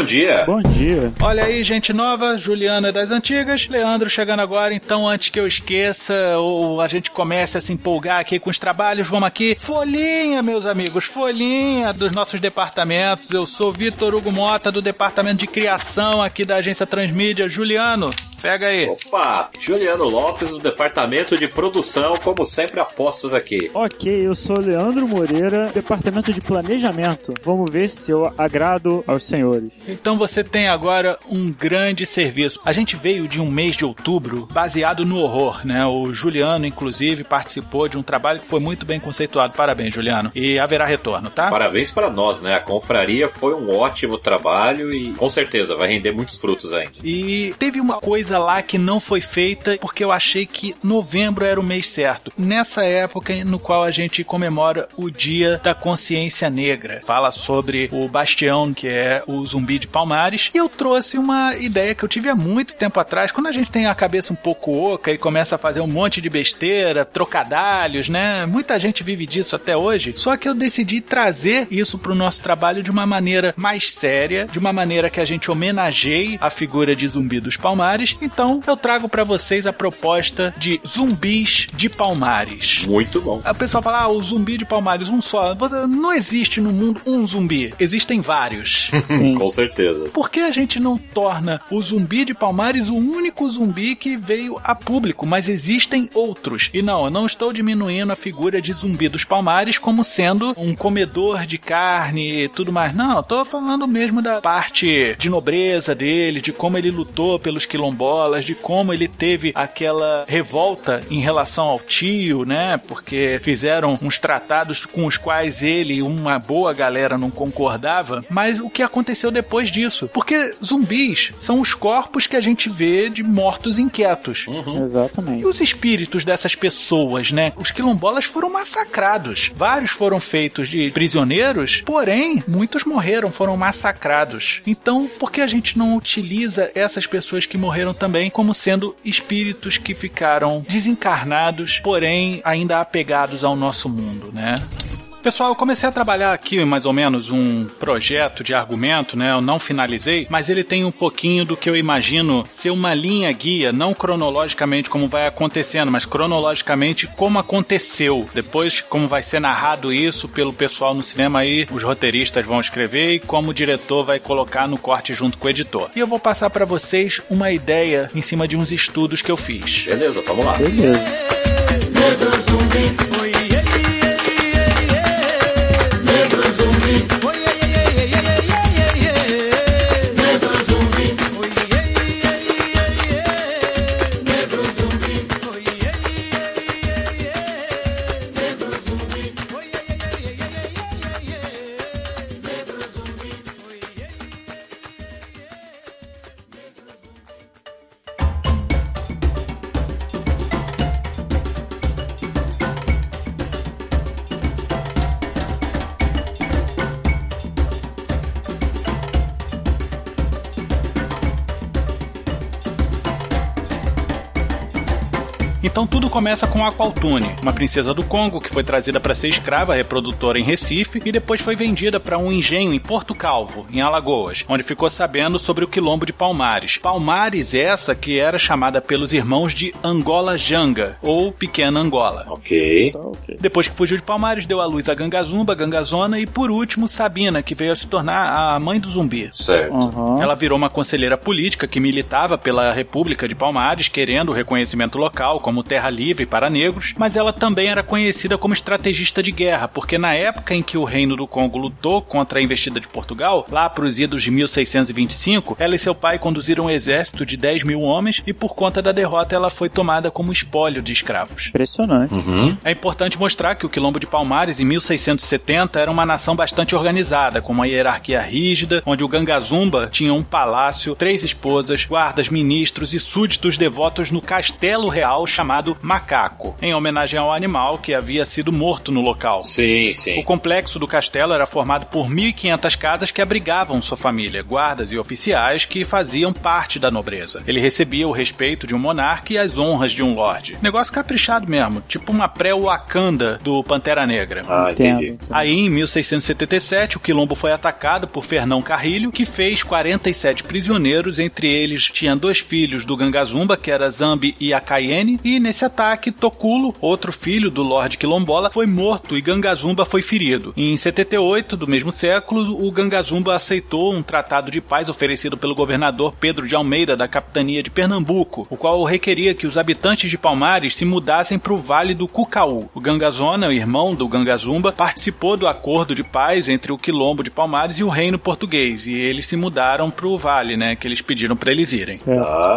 Bom dia. Bom dia. Olha aí, gente nova, Juliana das antigas, Leandro chegando agora. Então, antes que eu esqueça ou a gente comece a se empolgar aqui com os trabalhos, vamos aqui. Folhinha, meus amigos, folhinha dos nossos departamentos. Eu sou Vitor Hugo Mota, do departamento de criação aqui da agência Transmídia. Juliano, pega aí. Opa, Juliano Lopes, do departamento de produção, como sempre, apostos aqui. Ok, eu sou Leandro Moreira, departamento de planejamento. Vamos ver se eu agrado aos senhores. Então você tem agora um grande serviço. A gente veio de um mês de outubro baseado no horror, né? O Juliano, inclusive, participou de um trabalho que foi muito bem conceituado. Parabéns, Juliano. E haverá retorno, tá? Parabéns para nós, né? A confraria foi um ótimo trabalho e com certeza vai render muitos frutos ainda. E teve uma coisa lá que não foi feita porque eu achei que novembro era o mês certo. Nessa época no qual a gente comemora o Dia da Consciência Negra. Fala sobre o Bastião, que é o zumbi de Palmares. E eu trouxe uma ideia que eu tive há muito tempo atrás. Quando a gente tem a cabeça um pouco oca e começa a fazer um monte de besteira, trocadalhos, né? Muita gente vive disso até hoje. Só que eu decidi trazer isso para o nosso trabalho de uma maneira mais séria, de uma maneira que a gente homenageie a figura de Zumbi dos Palmares. Então eu trago para vocês a proposta de zumbis de Palmares. Muito bom. A pessoa fala, ah, o zumbi de Palmares, um só. Não existe no mundo um zumbi. Existem vários. Sim. Com certeza. Por que a gente não torna o zumbi de Palmares o único zumbi que veio a público? Mas existem outros. E não, eu não estou diminuindo a figura de zumbi dos Palmares como sendo um comedor de carne e tudo mais. Não, eu tô falando mesmo da parte de nobreza dele, de como ele lutou pelos quilombolas, de como ele teve aquela revolta em relação ao tio, né? Porque fizeram uns tratados com os quais ele e uma boa galera não concordava. Mas o que aconteceu depois disso? Porque zumbis são os corpos que a gente vê de mortos inquietos. E Exatamente. os espíritos dessas pessoas, né? Os quilombolas foram massacrados. Vários foram feitos de prisioneiros, porém, muitos morreram, foram massacrados. Então, por que a gente não utiliza essas pessoas que morreram também como sendo espíritos que ficaram desencarnados, porém ainda apegados ao nosso mundo, né? Pessoal, eu comecei a trabalhar aqui mais ou menos um projeto de argumento, né? Eu não finalizei, mas ele tem um pouquinho do que eu imagino ser uma linha guia, não cronologicamente como vai acontecendo, mas cronologicamente como aconteceu. Depois, como vai ser narrado isso pelo pessoal no cinema aí, os roteiristas vão escrever e como o diretor vai colocar no corte junto com o editor. E eu vou passar para vocês uma ideia em cima de uns estudos que eu fiz. Beleza, vamos lá. Beleza. Começa com a Aqualtune, uma princesa do Congo que foi trazida para ser escrava reprodutora em Recife e depois foi vendida para um engenho em Porto Calvo, em Alagoas, onde ficou sabendo sobre o quilombo de Palmares. Palmares essa que era chamada pelos irmãos de Angola Janga, ou Pequena Angola. Ok. Tá, ok. Depois que fugiu de Palmares, deu à luz a Gangazumba, Gangazona e por último Sabina, que veio a se tornar a mãe do zumbi. Certo. Aham. Ela virou uma conselheira política que militava pela República de Palmares, querendo o reconhecimento local como terra livre para negros, mas ela também era conhecida como estrategista de guerra, porque na época em que o Reino do Congo lutou contra a investida de Portugal, lá para os idos de 1625, ela e seu pai conduziram um exército de 10 mil homens e por conta da derrota ela foi tomada como espólio de escravos. Impressionante. Uhum. É importante mostrar que o Quilombo de Palmares, em 1670, era uma nação bastante organizada, com uma hierarquia rígida, onde o Gangazumba tinha um palácio, três esposas, guardas, ministros e súditos devotos no castelo real chamado Macaco, em homenagem ao animal que havia sido morto no local. Sim, O sim. complexo do castelo era formado por 1.500 casas que abrigavam sua família, guardas e oficiais que faziam parte da nobreza. Ele recebia o respeito de um monarca e as honras de um lorde. Negócio caprichado mesmo, tipo uma pré-Wakanda do Pantera Negra. Ah, entendi. Aí, em 1677, o quilombo foi atacado por Fernão Carrilho, que fez 47 prisioneiros, entre eles tinha dois filhos do Gangazumba, que era Zambi e Akaiene, e nesse ataque, Toculo, outro filho do Lorde Quilombola, foi morto e Gangazumba foi ferido. Em 78 do mesmo século, o Gangazumba aceitou um tratado de paz oferecido pelo governador Pedro de Almeida, da capitania de Pernambuco, o qual requeria que os habitantes de Palmares se mudassem para o Vale do Cucaú. O Gangazona, o irmão do Gangazumba, participou do acordo de paz entre o Quilombo de Palmares e o Reino Português, e eles se mudaram para o Vale, né, que eles pediram para eles irem.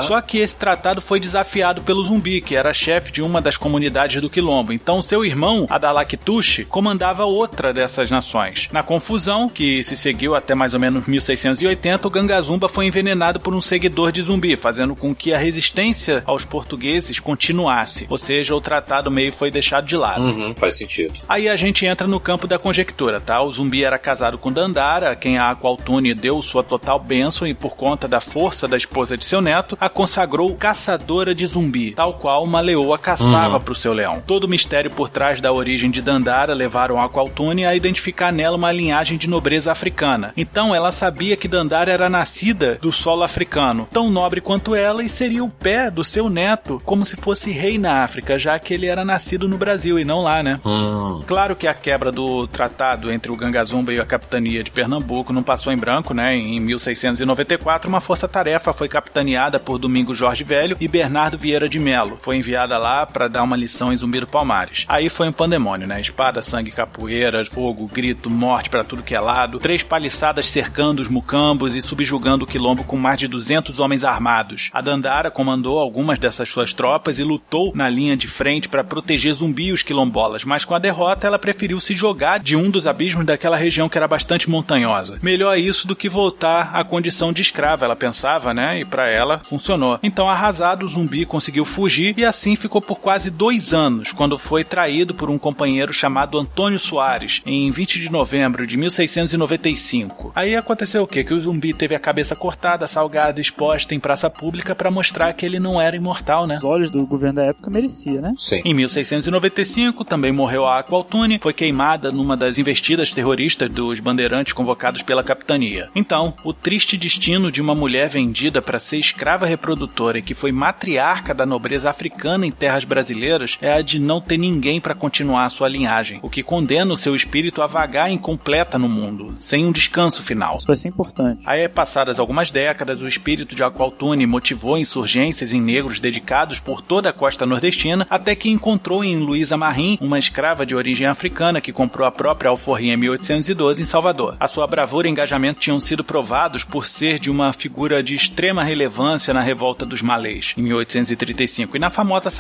Só que esse tratado foi desafiado pelo zumbi, que era chefe de uma das comunidades do Quilombo. Então, seu irmão, Adalakitushi, comandava outra dessas nações. Na confusão, que se seguiu até mais ou menos 1680, o Gangazumba foi envenenado por um seguidor de zumbi, fazendo com que a resistência aos portugueses continuasse. Ou seja, o tratado meio foi deixado de lado. Uhum, faz sentido. Aí a gente entra no campo da conjectura, tá? O zumbi era casado com Dandara, a quem a Aqualtune deu sua total bênção e por conta da força da esposa de seu neto, a consagrou caçadora de zumbi, tal qual uma leoa caçava pro seu leão. Todo o mistério por trás da origem de Dandara levaram a Aqualtune a identificar nela uma linhagem de nobreza africana. Então ela sabia que Dandara era nascida do solo africano, tão nobre quanto ela e seria o pé do seu neto, como se fosse rei na África, já que ele era nascido no Brasil e não lá, né? Hum. Claro que a quebra do tratado entre o Gangazumba e a capitania de Pernambuco não passou em branco, né? Em 1694, uma força-tarefa foi capitaneada por Domingos Jorge Velho e Bernardo Vieira de Melo. Foi enviada lá para dar uma lição em Zumbi do Palmares. Aí foi um pandemônio, né? Espada, sangue, capoeira, fogo, grito, morte para tudo que é lado. Três paliçadas cercando os mucambos e subjugando o quilombo com mais de 200 homens armados. A Dandara comandou algumas dessas suas tropas e lutou na linha de frente para proteger Zumbi e os quilombolas, mas com a derrota ela preferiu se jogar de um dos abismos daquela região que era bastante montanhosa. Melhor isso do que voltar à condição de escrava, ela pensava, né? E para ela funcionou. Então, arrasado, o zumbi conseguiu fugir e assim ficou por quase dois anos, quando foi traído por um companheiro chamado Antônio Soares, em 20 de novembro de 1695. Aí aconteceu o quê? Que o zumbi teve a cabeça cortada, salgada, exposta em praça pública para mostrar que ele não era imortal, né? Os olhos do governo da época merecia, né? Sim. Em 1695, também morreu a Aqualtune, foi queimada numa das investidas terroristas dos bandeirantes convocados pela capitania. Então, o triste destino de uma mulher vendida para ser escrava reprodutora e que foi matriarca da nobreza africana em terras brasileiras é a de não ter ninguém para continuar a sua linhagem, o que condena o seu espírito a vagar incompleta no mundo, sem um descanso final. Isso vai ser importante. Aí, passadas algumas décadas, o espírito de Aqualtune motivou insurgências em negros dedicados por toda a costa nordestina, até que encontrou em Luísa Marim, uma escrava de origem africana que comprou a própria alforria em 1812 em Salvador. A sua bravura e engajamento tinham sido provados por ser de uma figura de extrema relevância na revolta dos malês, em 1835, e na famosa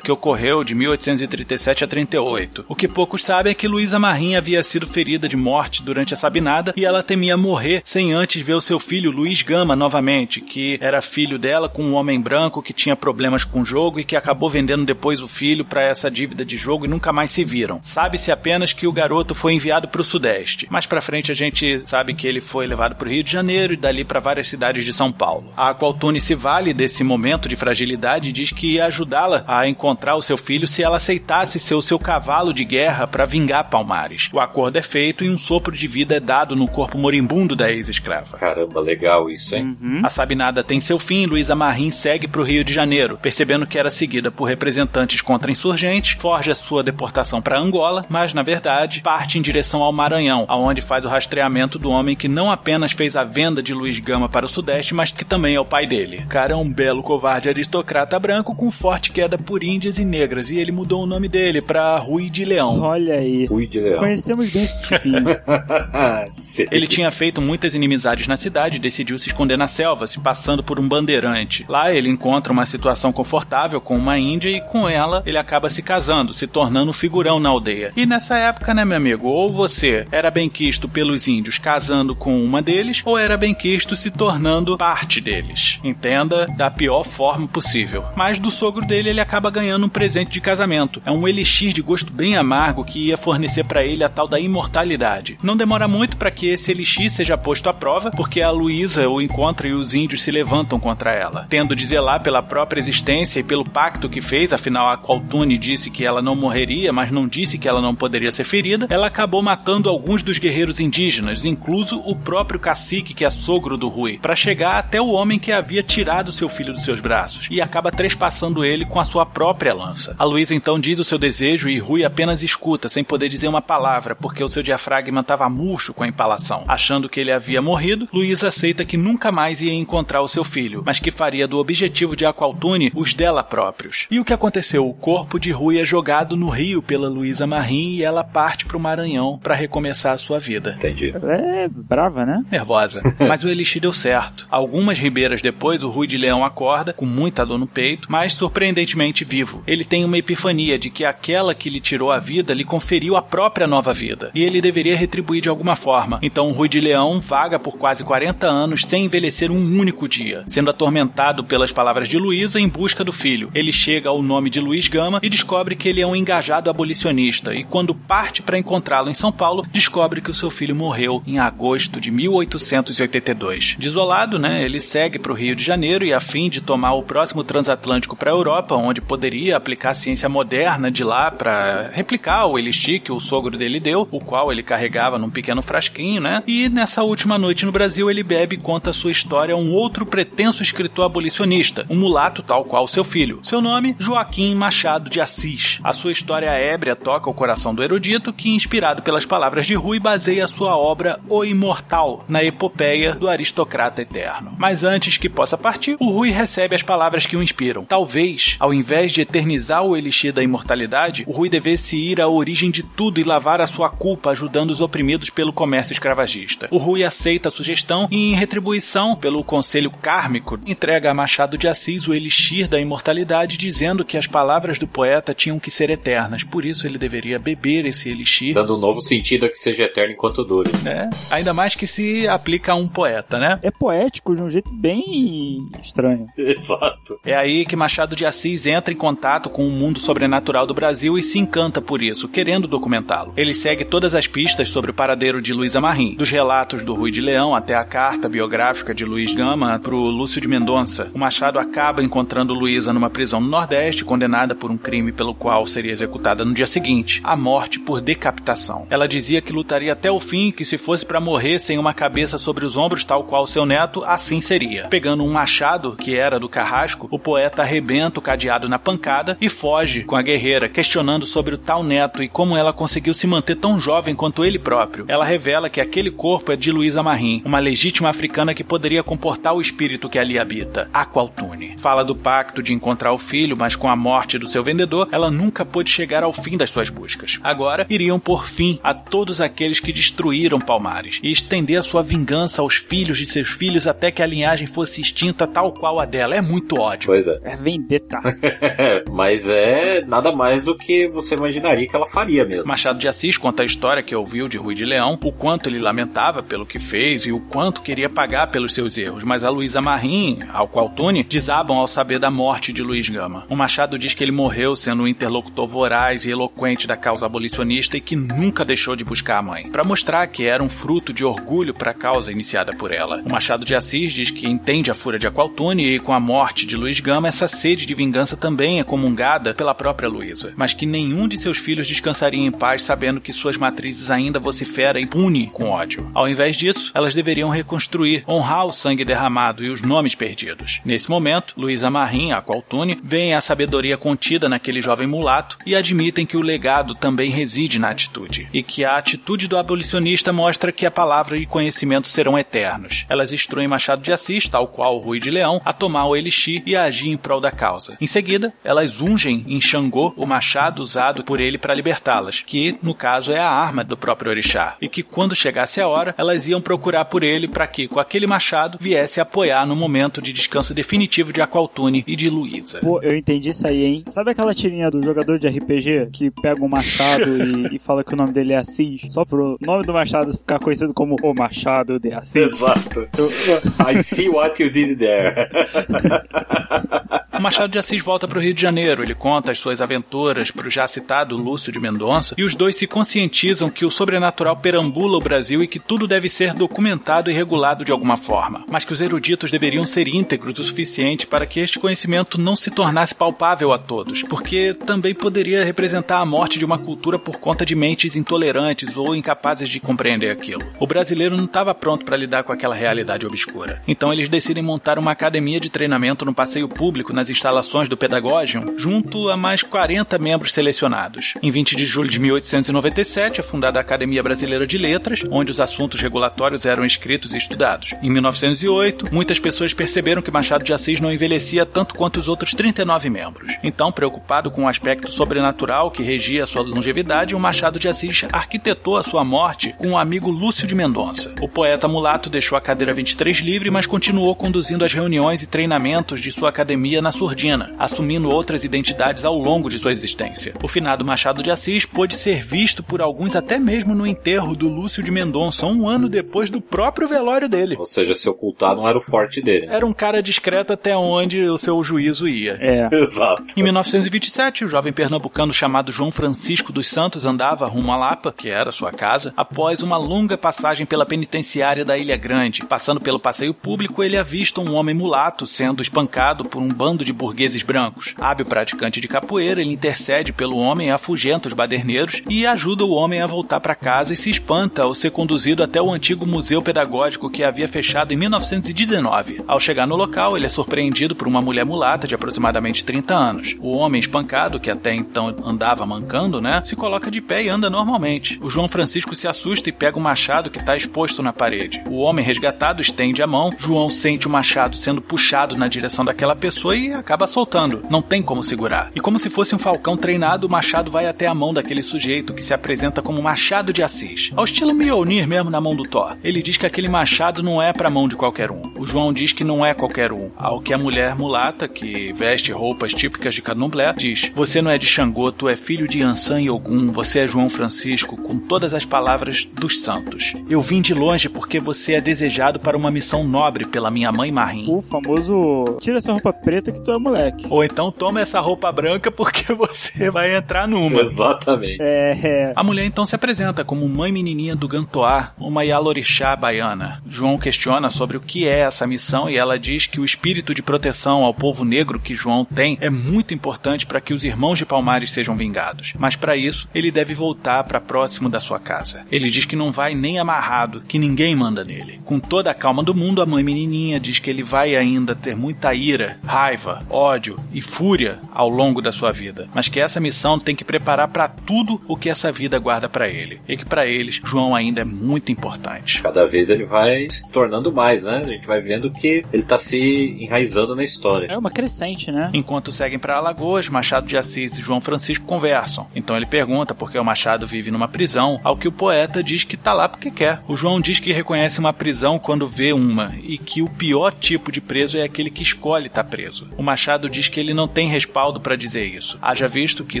Que ocorreu de 1837 a 38. O que poucos sabem é que Luísa Marim havia sido ferida de morte durante a Sabinada e ela temia morrer sem antes ver o seu filho Luiz Gama novamente, que era filho dela com um homem branco que tinha problemas com o jogo e que acabou vendendo depois o filho para essa dívida de jogo e nunca mais se viram. Sabe-se apenas que o garoto foi enviado para o Sudeste. Mais para frente a gente sabe que ele foi levado para o Rio de Janeiro e dali para várias cidades de São Paulo. A Qualtune se vale desse momento de fragilidade e diz que ia ajudá-la a encontrar o seu filho se ela aceitasse ser o seu cavalo de guerra para vingar Palmares. O acordo é feito e um sopro de vida é dado no corpo moribundo da ex-escrava. Caramba, legal isso, hein? Uhum. A Sabinada tem seu fim e Luísa Marim segue para o Rio de Janeiro, percebendo que era seguida por representantes contra-insurgentes, forja sua deportação para Angola, mas na verdade parte em direção ao Maranhão, aonde faz o rastreamento do homem que não apenas fez a venda de Luiz Gama para o Sudeste, mas que também é o pai dele. O cara é um belo covarde aristocrata branco com forte queda por índias e negras, e ele mudou o nome dele para Rui de Leão. Olha aí. Rui de Leão. Conhecemos bem esse tipinho. Ele tinha feito muitas inimizades na cidade e decidiu se esconder na selva, se passando por um bandeirante. Lá ele encontra uma situação confortável com uma índia e com ela ele acaba se casando, se tornando um figurão na aldeia. E nessa época, né, meu amigo, ou você era bem quisto pelos índios casando com uma deles, ou era bem quisto se tornando parte deles. Entenda da pior forma possível. Mas do sogro dele ele acaba ganhando um presente de casamento. É um elixir de gosto bem amargo que ia fornecer para ele a tal da imortalidade. Não demora muito para que esse elixir seja posto à prova, porque a Luísa o encontra e os índios se levantam contra ela. Tendo de zelar pela própria existência e pelo pacto que fez, afinal a Qualtune disse que ela não morreria, mas não disse que ela não poderia ser ferida, ela acabou matando alguns dos guerreiros indígenas, incluso o próprio cacique que é sogro do Rui, para chegar até o homem que havia tirado seu filho dos seus braços, e acaba trespassando ele com a sua própria lança. A Luísa então diz o seu desejo e Rui apenas escuta, sem poder dizer uma palavra, porque o seu diafragma estava murcho com a empalação. Achando que ele havia morrido, Luísa aceita que nunca mais ia encontrar o seu filho, mas que faria do objetivo de Aqualtune os dela próprios. E o que aconteceu? O corpo de Rui é jogado no rio pela Luísa Marim e ela parte para o Maranhão para recomeçar a sua vida. Entendi. É brava, né? Nervosa. Mas o elixir deu certo. Algumas ribeiras depois, o Rui de Leão acorda, com muita dor no peito, mas surpreendentemente vivo. Ele tem uma epifania de que aquela que lhe tirou a vida lhe conferiu a própria nova vida. E ele deveria retribuir de alguma forma. Então o Rui de Leão vaga por quase 40 anos sem envelhecer um único dia, sendo atormentado pelas palavras de Luísa em busca do filho. Ele chega ao nome de Luiz Gama e descobre que ele é um engajado abolicionista. E quando parte para encontrá-lo em São Paulo, descobre que o seu filho morreu em agosto de 1882. Desolado, né, ele segue para o Rio de Janeiro e a fim de tomar o próximo transatlântico para a Europa, onde poderia aplicar a ciência moderna de lá para replicar o elixir que o sogro dele deu, o qual ele carregava num pequeno frasquinho, né? E nessa última noite no Brasil, ele bebe e conta sua história a um outro pretenso escritor abolicionista, um mulato tal qual seu filho. Seu nome, Joaquim Machado de Assis. A sua história ébria toca o coração do erudito, que, inspirado pelas palavras de Rui, baseia sua obra O Imortal na epopeia do aristocrata eterno. Mas antes que possa partir, o Rui recebe as palavras que o inspiram. Talvez, ao invés de eternizar o elixir da imortalidade, o Rui devesse ir à origem de tudo e lavar a sua culpa ajudando os oprimidos pelo comércio escravagista. O Rui aceita a sugestão e, em retribuição pelo conselho kármico, entrega a Machado de Assis o elixir da imortalidade, dizendo que as palavras do poeta tinham que ser eternas. Por isso ele deveria beber esse elixir. Dando um novo sentido a que seja eterno enquanto dure. né? Ainda mais que se aplica a um poeta, né? É poético de um jeito bem estranho. Exato. É aí que Machado de Assis entra em contato com o mundo sobrenatural do Brasil e se encanta por isso, querendo documentá-lo. Ele segue todas as pistas sobre o paradeiro de Luísa Marim, dos relatos do Rui de Leão até a carta biográfica de Luiz Gama pro Lúcio de Mendonça. O Machado acaba encontrando Luísa numa prisão no Nordeste, condenada por um crime pelo qual seria executada no dia seguinte, a morte por decapitação. Ela dizia que lutaria até o fim, que se fosse para morrer sem uma cabeça sobre os ombros, tal qual seu neto, assim seria. Pegando um machado, que era do carrasco, o poeta arrebenta o cadeado na pancada e foge com a guerreira, questionando sobre o tal neto e como ela conseguiu se manter tão jovem quanto ele próprio. Ela revela que aquele corpo é de Luísa Marim, uma legítima africana que poderia comportar o espírito que ali habita, Aqualtune. Fala do pacto de encontrar o filho, mas com a morte do seu vendedor, ela nunca pôde chegar ao fim das suas buscas. Agora iriam por fim a todos aqueles que destruíram Palmares e estender a sua vingança aos filhos de seus filhos até que a linhagem fosse extinta tal qual a dela. É muito ódio. Pois é. É vendetta. Mas é nada mais do que você imaginaria que ela faria mesmo. Machado de Assis conta a história que ouviu de Rui de Leão, o quanto ele lamentava pelo que fez e o quanto queria pagar pelos seus erros, mas a Luísa Marim, ao qual Tune, desabam ao saber da morte de Luiz Gama. O Machado diz que ele morreu sendo um interlocutor voraz e eloquente da causa abolicionista e que nunca deixou de buscar a mãe, para mostrar que era um fruto de orgulho para a causa iniciada por ela. O Machado de Assis diz que entende a fúria de Aqualtune e com a morte de Luiz Gama essa sede de vingança também é comungada pela própria Luísa, mas que nenhum de seus filhos descansaria em paz sabendo que suas matrizes ainda vocifera impune com ódio. Ao invés disso, elas deveriam reconstruir, honrar o sangue derramado e os nomes perdidos. Nesse momento, Luísa Marim, a qual Tune, vê a sabedoria contida naquele jovem mulato e admitem que o legado também reside na atitude, e que a atitude do abolicionista mostra que a palavra e conhecimento serão eternos. Elas instruem Machado de Assis, tal qual Rui de Leão, a tomar o elixir e a agir em prol da causa. Em seguida, elas ungem em Xangô o machado usado por ele para libertá-las, que, no caso, é a arma do próprio orixá, e que quando chegasse a hora, elas iam procurar por ele para que, com aquele machado, viesse apoiar no momento de descanso definitivo de Aqualtune e de Luísa. Pô, eu entendi isso aí, hein? Sabe aquela tirinha do jogador de RPG que pega um machado e, e fala que o nome dele é Assis? Só pro nome do machado ficar conhecido como o Machado de Assis. Exato. I see what you did there. O Machado de Assis volta para o Rio de Janeiro. Ele conta as suas aventuras para o já citado Lúcio de Mendonça e os dois se conscientizam que o sobrenatural perambula o Brasil e que tudo deve ser documentado e regulado de alguma forma, mas que os eruditos deveriam ser íntegros o suficiente para que este conhecimento não se tornasse palpável a todos, porque também poderia representar a morte de uma cultura por conta de mentes intolerantes ou incapazes de compreender aquilo. O brasileiro não estava pronto para lidar com aquela realidade obscura. Então eles decidem montar uma academia de treinamento no passeio público nas instalações do Pedagogium, junto a mais 40 membros selecionados. Em 20 de julho de 1897 é fundada a Academia Brasileira de Letras, onde os assuntos regulatórios eram escritos e estudados. Em 1908, muitas pessoas perceberam que Machado de Assis não envelhecia tanto quanto os outros 39 membros. Então, preocupado com o aspecto sobrenatural que regia a sua longevidade, o Machado de Assis arquitetou a sua morte com o amigo Lúcio de Mendonça. O poeta mulato deixou a cadeira 23 livre, mas continuou conduzindo as reuniões e treinamentos de sua academia na surdina, assumindo outras identidades ao longo de sua existência. O finado Machado de Assis pôde ser visto por alguns até mesmo no enterro do Lúcio de Mendonça, um ano depois do próprio velório dele. Ou seja, se ocultar não era o forte dele. Era um cara discreto até onde o seu juízo ia. É. Exato. Em 1927, o jovem pernambucano chamado João Francisco dos Santos andava rumo a Lapa, que era sua casa, após uma longa passagem pela penitenciária da Ilha Grande. Passando pelo passeio público, ele avista um homem mulato sendo espancado por um bando de burgueses brancos. Hábil praticante de capoeira, ele intercede pelo homem, afugenta os baderneiros e ajuda o homem a voltar para casa e se espanta ao ser conduzido até o antigo museu pedagógico que havia fechado em 1919. Ao chegar no local, ele é surpreendido por uma mulher mulata de aproximadamente 30 anos. O homem espancado, que até então andava mancando, né, se coloca de pé e anda normalmente. O João Francisco se assusta e pega o machado que está exposto na parede. O homem resgatado estende a mão, João sente o machado sendo puxado na direção daquela pessoa e acaba soltando. Não tem como segurar. E como se fosse um falcão treinado, o machado vai até a mão daquele sujeito que se apresenta como Machado de Assis. Ao estilo Mjolnir mesmo na mão do Thor. Ele diz que aquele machado não é pra mão de qualquer um. O João diz que não é qualquer um. Ao que a mulher mulata, que veste roupas típicas de candomblé, diz: Você não é de Xangô, tu é filho de Ansan e Ogum, você é João Francisco, com todas as palavras dos santos. Eu vim de longe porque você é desejado para uma missão nobre pela minha mãe Marim. O famoso tira essa roupa preta que tu é moleque. Ou então toma essa roupa branca porque você vai entrar numa. Exatamente. É, é. A mulher então se apresenta como mãe menininha do Gantoá, uma Yalorixá baiana. João questiona sobre o que é essa missão e ela diz que o espírito de proteção ao povo negro que João tem é muito importante para que os irmãos de Palmares sejam vingados. Mas para isso, ele deve voltar para próximo da sua casa. Ele diz que não vai nem amarrado, que ninguém manda nele. Com toda a calma do mundo, a mãe menininha diz que ele vai ainda ter muita ira, raiva, ódio e fúria ao longo da sua vida, mas que essa missão tem que preparar para tudo o que essa vida guarda para ele e que para eles João ainda é muito importante. Cada vez ele vai se tornando mais, né? A gente vai vendo que ele tá se enraizando na história. É uma crescente, né? Enquanto seguem para Alagoas, Machado de Assis e João Francisco conversam. Então ele pergunta por que o Machado vive numa prisão, ao que o poeta diz que tá lá porque quer. O João diz que reconhece uma prisão quando vê uma e que o pior tipo de preso é aquele que escolhe estar preso. O Machado diz que ele não tem respaldo para dizer isso. Haja visto que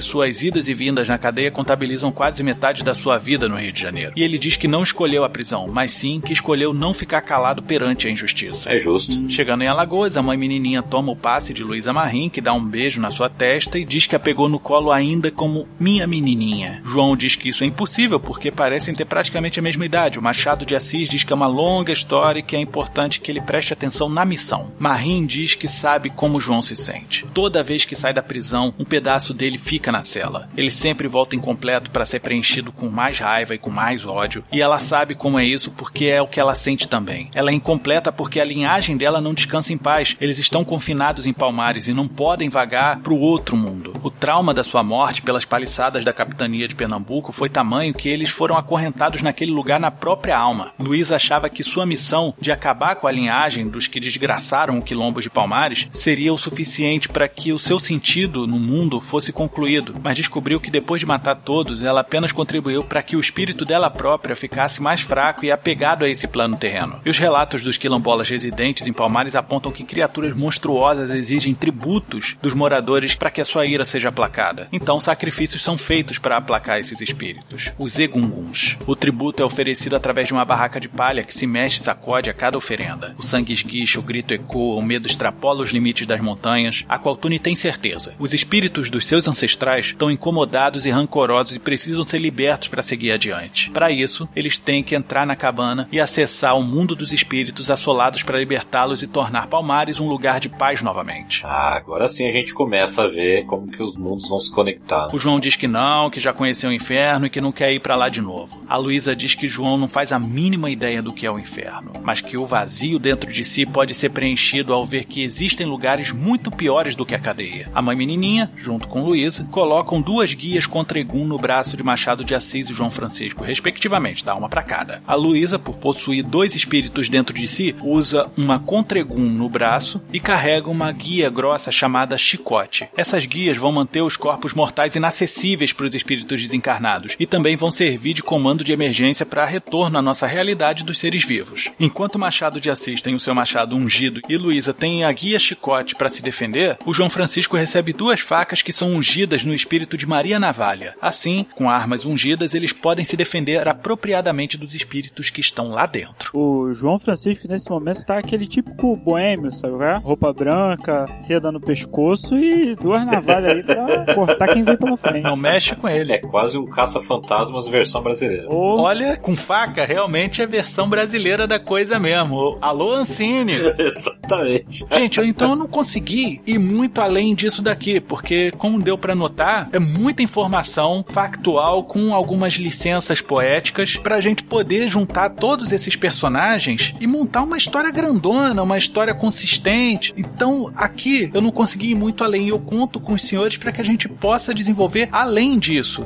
suas idas e vindas na cadeia contabilizam quase metade da sua vida no Rio de Janeiro. E ele diz que não escolheu a prisão, mas sim que escolheu não ficar calado perante a injustiça. É justo. Chegando em Alagoas, a mãe menininha toma o passe de Luísa Marim, que dá um beijo na sua testa e diz que a pegou no colo ainda como minha menininha. João diz que isso é impossível porque parecem ter praticamente a mesma idade. O Machado de Assis diz que é uma longa história e que é importante que ele preste atenção na missão. Marim diz que sabe como João se sente. Toda vez que sai da prisão, um pedaço dele fica na cela. Ele sempre volta incompleto para ser preenchido com mais raiva e com mais ódio, e ela sabe como é isso porque é o que ela sente também. Ela é incompleta porque a linhagem dela não descansa em paz. Eles estão confinados em Palmares e não podem vagar para o outro mundo. O trauma da sua morte pelas paliçadas da capitania de Pernambuco foi tamanho que eles foram acorrentados naquele lugar na própria alma. Luiz achava que sua missão de acabar com a linhagem dos que desgraçaram o quilombo de Palmares seria o suficiente para que o seu sentido no mundo fosse concluído, mas descobriu que depois de matar todos, ela apenas contribuiu para que o espírito dela própria ficasse mais fraco e apegado a esse plano terreno. E os relatos dos quilombolas residentes em Palmares apontam que criaturas monstruosas exigem tributos dos moradores para que a sua ira seja aplacada. Então, sacrifícios são feitos para aplacar esses espíritos. Os egunguns. O tributo é oferecido através de uma barraca de palha que se mexe e sacode a cada oferenda. O sangue esguicha, o grito ecoa, o medo extrapola os limites das montanhas. A Qualtune tem certeza. Os espíritos dos seus ancestrais estão incomodados e rancorosos e precisam ser libertos para seguir adiante. Para isso, eles têm que entrar na cabana e acessar o mundo dos espíritos assolados para libertá-los e tornar Palmares um lugar de paz novamente. Ah, agora sim a gente começa a ver como que os mundos vão se conectar. O João diz que não, que já conheceu o inferno e que não quer ir para lá de novo. A Luísa diz que João não faz a mínima ideia do que é o inferno, mas que o vazio dentro de si pode ser preenchido ao ver que existem lugares muito piores do que a cadeia. A mãe menininha, junto com Luísa, colocam duas guias contra no braço de Machado de Assis e João Francisco, respectivamente, dá uma para cada. A Luísa, por possuir dois espíritos dentro de si, usa uma contregum no braço e carrega uma guia grossa chamada chicote. Essas guias vão manter os corpos mortais inacessíveis para os espíritos desencarnados e também vão servir de comando de emergência para retorno à nossa realidade dos seres vivos. Enquanto Machado de Assis tem o seu machado ungido e Luísa tem a guia chicote para se defender, o João Francisco recebe duas facas que são ungidas no espírito de Maria Navalha. Assim, com armas ungidas, eles podem se defender apropriadamente dos espíritos que estão lá dentro. O João Francisco, nesse momento, tá aquele típico boêmio, sabe? é? Roupa branca, seda no pescoço e duas navalhas aí pra cortar quem vem pela frente. Não mexe com ele. É quase um caça-fantasmas versão brasileira. Ou Olha, com faca, realmente é a versão brasileira da coisa mesmo. Alô, Ancine! Exatamente. Gente, eu, então eu não consegui ir muito além disso daqui, porque, como deu pra notar, é muita informação factual com algumas licenças poéticas pra gente poder juntar todos esses personagens e montar uma história grandona, uma história consistente. Então, aqui eu não consegui ir muito além. Eu conto com os senhores para que a gente possa desenvolver além disso.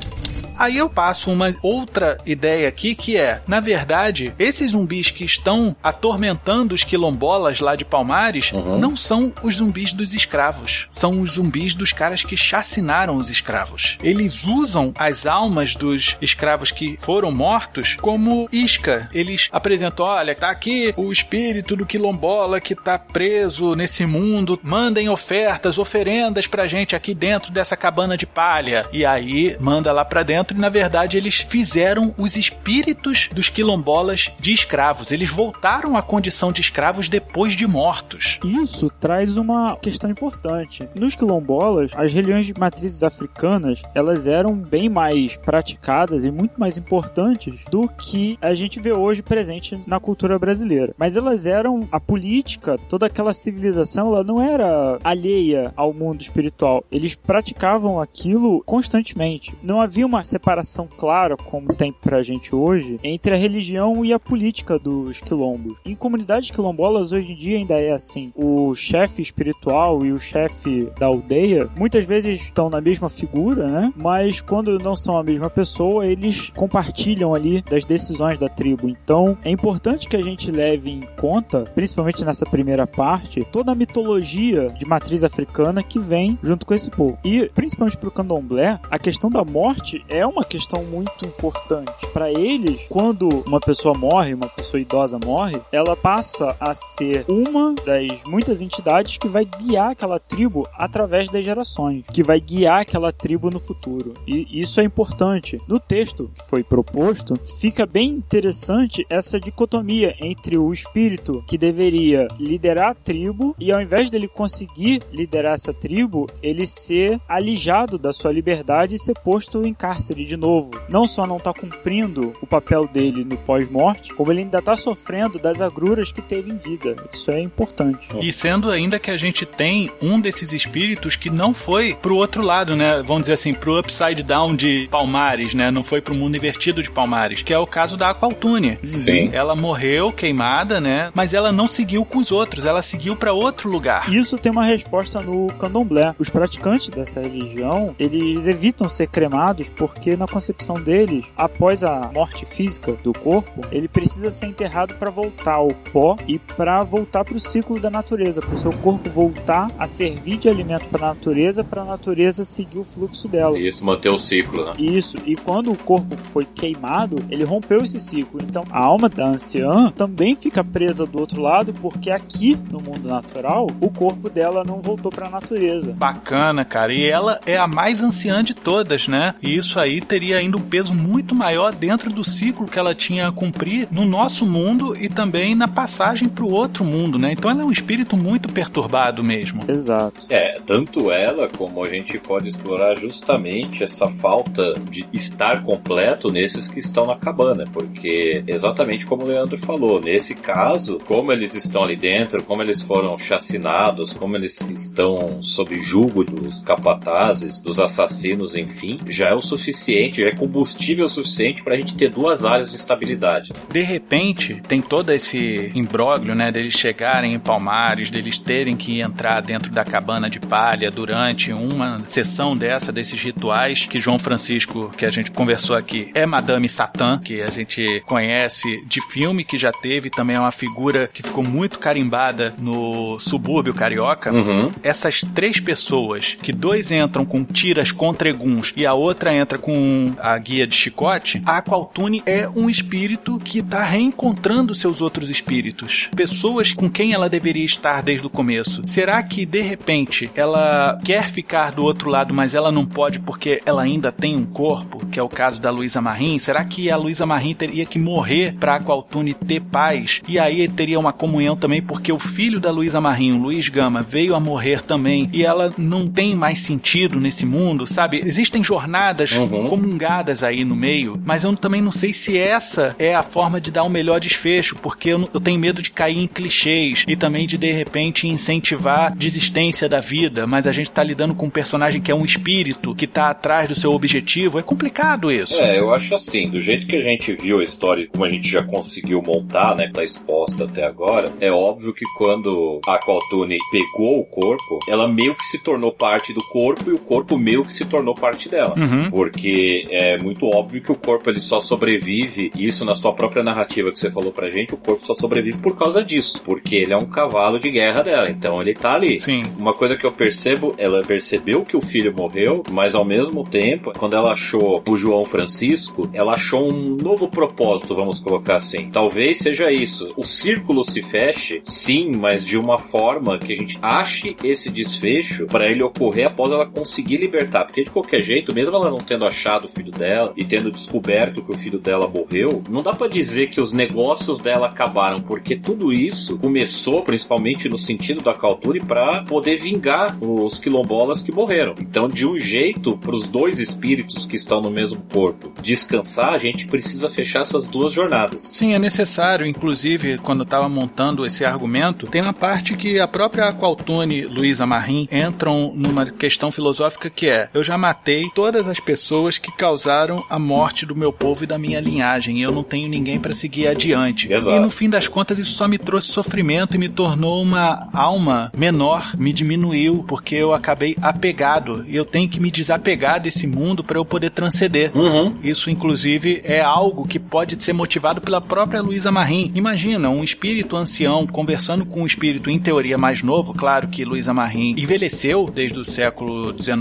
Aí eu passo uma outra ideia aqui que é, na verdade, esses zumbis que estão atormentando os quilombolas lá de Palmares Uhum. não são os zumbis dos escravos, são os zumbis dos caras que chacinaram os escravos. Eles usam as almas dos escravos que foram mortos como isca. Eles apresentam, olha, tá aqui o espírito do quilombola que tá preso nesse mundo, mandem ofertas, oferendas pra gente aqui dentro dessa cabana de palha. E aí manda lá pra dentro e na verdade eles fizeram os espíritos dos quilombolas de escravos. Eles voltaram à condição de escravos depois de mortos. Isso traz uma questão importante. Nos quilombolas, as religiões de matrizes africanas, elas eram bem mais praticadas e muito mais importantes do que a gente vê hoje presente na cultura brasileira. Mas elas eram a política, toda aquela civilização, ela não era alheia ao mundo espiritual. Eles praticavam aquilo constantemente. Não havia uma separação clara como tem pra gente hoje entre a religião e a política dos quilombos. Em comunidades quilombolas hoje em dia ainda é assim. O chefe espiritual e o chefe da aldeia muitas vezes estão na mesma figura, né? Mas quando não são a mesma pessoa, eles compartilham ali das decisões da tribo. Então, é importante que a gente leve em conta, principalmente nessa primeira parte, toda a mitologia de matriz africana que vem junto com esse povo. E, principalmente pro candomblé, a questão da morte é uma questão muito importante. Para eles, quando uma pessoa morre, uma pessoa idosa morre, ela passa a ser uma das muitas entidades que vai guiar aquela tribo através das gerações, que vai guiar aquela tribo no futuro. E isso é importante. No texto que foi proposto, fica bem interessante essa dicotomia entre o espírito que deveria liderar a tribo e ao invés dele conseguir liderar essa tribo, ele ser alijado da sua liberdade e ser posto em cárcere ele de novo não só não tá cumprindo o papel dele no pós-morte, como ele ainda tá sofrendo das agruras que teve em vida. Isso é importante. E sendo ainda que a gente tem um desses espíritos que não foi pro outro lado, né? Vamos dizer assim, pro upside down de Palmares, né? Não foi pro mundo invertido de Palmares, que é o caso da Aqualtune. Sim. Ela morreu queimada, né? Mas ela não seguiu com os outros, ela seguiu para outro lugar. Isso tem uma resposta no candomblé. Os praticantes dessa religião, eles evitam ser cremados porque na concepção deles, após a morte física do corpo, ele precisa ser enterrado para voltar ao pó e para voltar para o ciclo da natureza, para o seu corpo voltar a servir de alimento para a natureza, para a natureza seguir o fluxo dela. Isso manter o ciclo, né? Isso, e quando o corpo foi queimado, ele rompeu esse ciclo. Então a alma da anciã também fica presa do outro lado, porque aqui no mundo natural, o corpo dela não voltou para a natureza. Bacana, cara. E ela é a mais anciã de todas, né? E isso aí teria ainda um peso muito maior dentro do ciclo que ela tinha a cumprir no nosso mundo e também na passagem para o outro mundo, né? Então ela é um espírito muito perturbado mesmo. Exato. É, tanto ela como a gente pode explorar justamente essa falta de estar completo nesses que estão na cabana, porque exatamente como o Leandro falou, nesse caso, como eles estão ali dentro, como eles foram chacinados, como eles estão sob julgo dos capatazes, dos assassinos, enfim, já é o suficiente, já é combustível suficiente para a gente ter duas áreas de estabilidade. De repente, tem todo esse imbróglio, né, deles chegarem em Palmares, deles terem que entrar dentro da cabana de palha durante uma sessão dessa, desses rituais que João Francisco, que a gente conversou aqui, é Madame Satã, que a gente conhece de filme que já teve, também é uma figura que ficou muito carimbada no subúrbio carioca. Uhum. Essas três pessoas, que dois entram com tiras contra eguns e a outra entra com a guia de chicote, a Aqualtune é um espírito que está reencontrando seus outros espíritos. Pessoas com quem ela deveria estar desde o começo. Será que, de repente, ela quer ficar do outro lado, mas ela não pode porque ela ainda tem um corpo, que é o caso da Luísa Marim? Será que a Luísa Marim teria que morrer para a Aqualtune ter paz? E aí teria uma comunhão também, porque o filho da Luísa Marim, Luiz Gama, veio a morrer também e ela não tem mais sentido nesse mundo, sabe? Existem jornadas Uhum. Comungadas aí no meio, mas eu também não sei se essa é a forma de dar um melhor desfecho, porque eu, eu tenho medo de cair em clichês e também de de repente incentivar desistência da vida, mas a gente tá lidando com um personagem que é um espírito que tá atrás do seu objetivo. É complicado isso. É, eu acho assim, do jeito que a gente viu a história, como a gente já conseguiu montar, né, que tá exposta até agora, é óbvio que quando a Aqualtune pegou o corpo, ela meio que se tornou parte do corpo e o corpo meio que se tornou parte dela. Uhum. Porque é muito óbvio que o corpo ele só sobrevive, e isso na sua própria narrativa que você falou pra gente, o corpo só sobrevive por causa disso, porque ele é um cavalo de guerra dela, então ele tá ali. Sim. Uma coisa que eu percebo, ela percebeu que o filho morreu, mas ao mesmo tempo, quando ela achou o João Francisco, ela achou um novo propósito, vamos colocar assim. Talvez seja isso. O círculo se feche, sim, mas de uma forma que a gente ache esse desfecho para ele ocorrer após ela conseguir libertar. Porque de qualquer jeito, mesmo ela não tendo achado o filho dela e tendo descoberto que o filho dela morreu, não dá pra dizer que os negócios dela acabaram, porque tudo isso começou principalmente no sentido da Calturi para poder vingar os quilombolas que morreram. Então, de um jeito para os dois espíritos que estão no mesmo corpo descansar, a gente precisa fechar essas duas jornadas. Sim, é necessário. Inclusive, quando estava montando esse argumento, tem uma parte que a própria Aqualtune e Luísa Marim entram numa questão filosófica que é: eu já matei todas as pessoas que causaram a morte do meu povo e da minha linhagem. E eu não tenho ninguém para seguir adiante. Exato. E no fim das contas, isso só me trouxe sofrimento e me tornou uma alma menor, me diminuiu, porque eu acabei apegado. E eu tenho que me desapegar desse mundo para eu poder transcender. Uhum. Isso, inclusive, é algo que pode ser motivado pela própria Luísa Marim. Imagina um espírito ancião conversando com um espírito, em teoria, mais novo. Claro que Luísa Marim envelheceu desde o século XIX,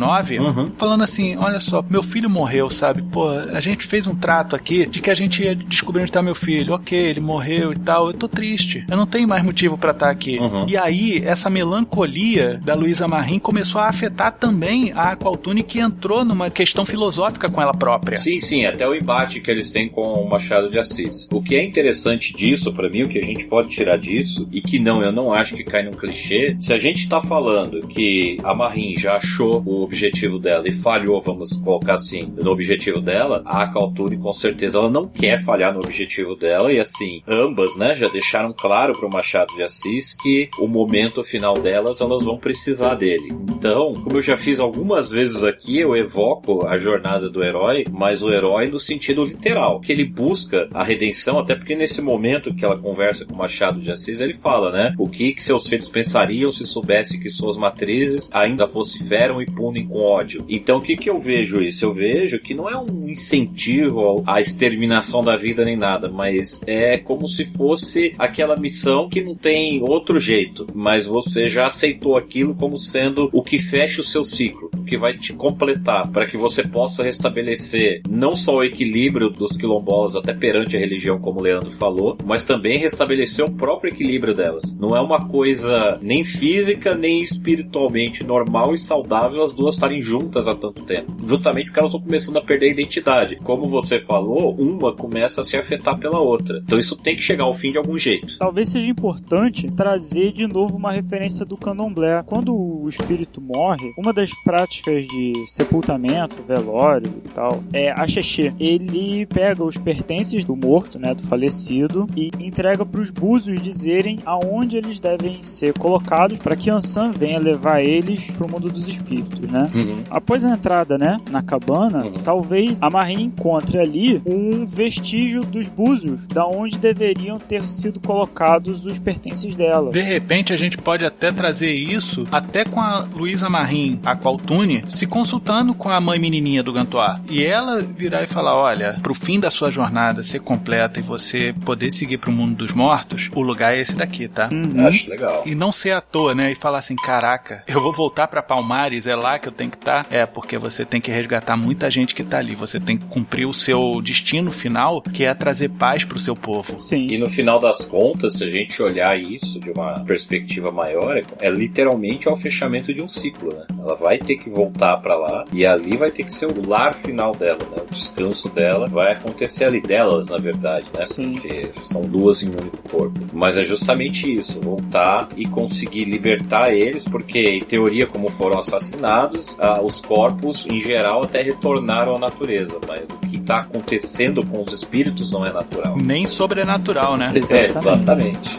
Uhum. falando assim: Olha só, meu filho morreu, sabe? Pô, a gente fez um trato aqui de que a gente ia descobrir onde tá meu filho. Ok, ele morreu e tal. Eu tô triste. Eu não tenho mais motivo para estar aqui. Uhum. E aí, essa melancolia da Luísa Marim começou a afetar também a Aqualtune, que entrou numa questão filosófica com ela própria. Sim, sim, até o embate que eles têm com o Machado de Assis. O que é interessante disso, pra mim, o que a gente pode tirar disso, e que não, eu não acho que cai num clichê, se a gente tá falando que a Marim já achou o objetivo dela e falhou, vamos colocar assim, assim, no objetivo dela, a Kalturi com certeza ela não quer falhar no objetivo dela e assim, ambas, né, já deixaram claro pro Machado de Assis que o momento final delas elas vão precisar dele. Então, como eu já fiz algumas vezes aqui, eu evoco a jornada do herói, mas o herói no sentido literal, que ele busca a redenção, até porque nesse momento que ela conversa com o Machado de Assis, ele fala, né, o que que seus filhos pensariam se soubesse que suas matrizes ainda vociferam e punem com ódio. Então, o que que eu vejo isso? Eu vejo que não é um incentivo à exterminação da vida nem nada, mas é como se fosse aquela missão que não tem outro jeito, mas você já aceitou aquilo como sendo o que fecha o seu ciclo, o que vai te completar, para que você possa restabelecer não só o equilíbrio dos quilombolas até perante a religião, como o Leandro falou, mas também restabelecer o próprio equilíbrio delas. Não é uma coisa nem física nem espiritualmente normal e saudável as duas estarem juntas há tanto tempo. Justamente porque elas começando a perder a identidade. Como você falou, uma começa a se afetar pela outra. Então isso tem que chegar ao fim de algum jeito. Talvez seja importante trazer de novo uma referência do candomblé. Quando o espírito morre, uma das práticas de sepultamento, velório e tal, é a xexê. Ele pega os pertences do morto, né, do falecido, e entrega para os búzios dizerem aonde eles devem ser colocados para que Ansan venha levar eles para o mundo dos espíritos, né? Uhum. Após a entrada, né, na cabana, Uhum. talvez a Marie encontre ali um vestígio dos búzios, da onde deveriam ter sido colocados os pertences dela. De repente a gente pode até trazer isso até com a Luísa Marim, a Qualtune, se consultando com a mãe menininha do Gantois. E ela virar e falar: olha, pro fim da sua jornada ser completa e você poder seguir pro mundo dos mortos, o lugar é esse daqui, tá? Uhum. Acho legal. E não ser à toa, né? E falar assim: caraca, eu vou voltar pra Palmares, é lá que eu tenho que estar. É, porque você tem que resgatar muita gente que tá ali. Você tem que cumprir o seu destino final, que é trazer paz pro seu povo. Sim. E no final das contas, se a gente olhar isso de uma perspectiva maior, é- literalmente ao fechamento de um ciclo, né? Ela vai ter que voltar pra lá e ali vai ter que ser o lar final dela, né? O descanso dela vai acontecer ali delas, na verdade, né? Sim. Porque são duas em um único corpo. Mas é justamente isso, voltar e conseguir libertar eles, porque em teoria, como foram assassinados, ah, os corpos em geral até retornaram à natureza, mas o que está acontecendo com os espíritos não é natural. Nem sobrenatural, né? É, exatamente.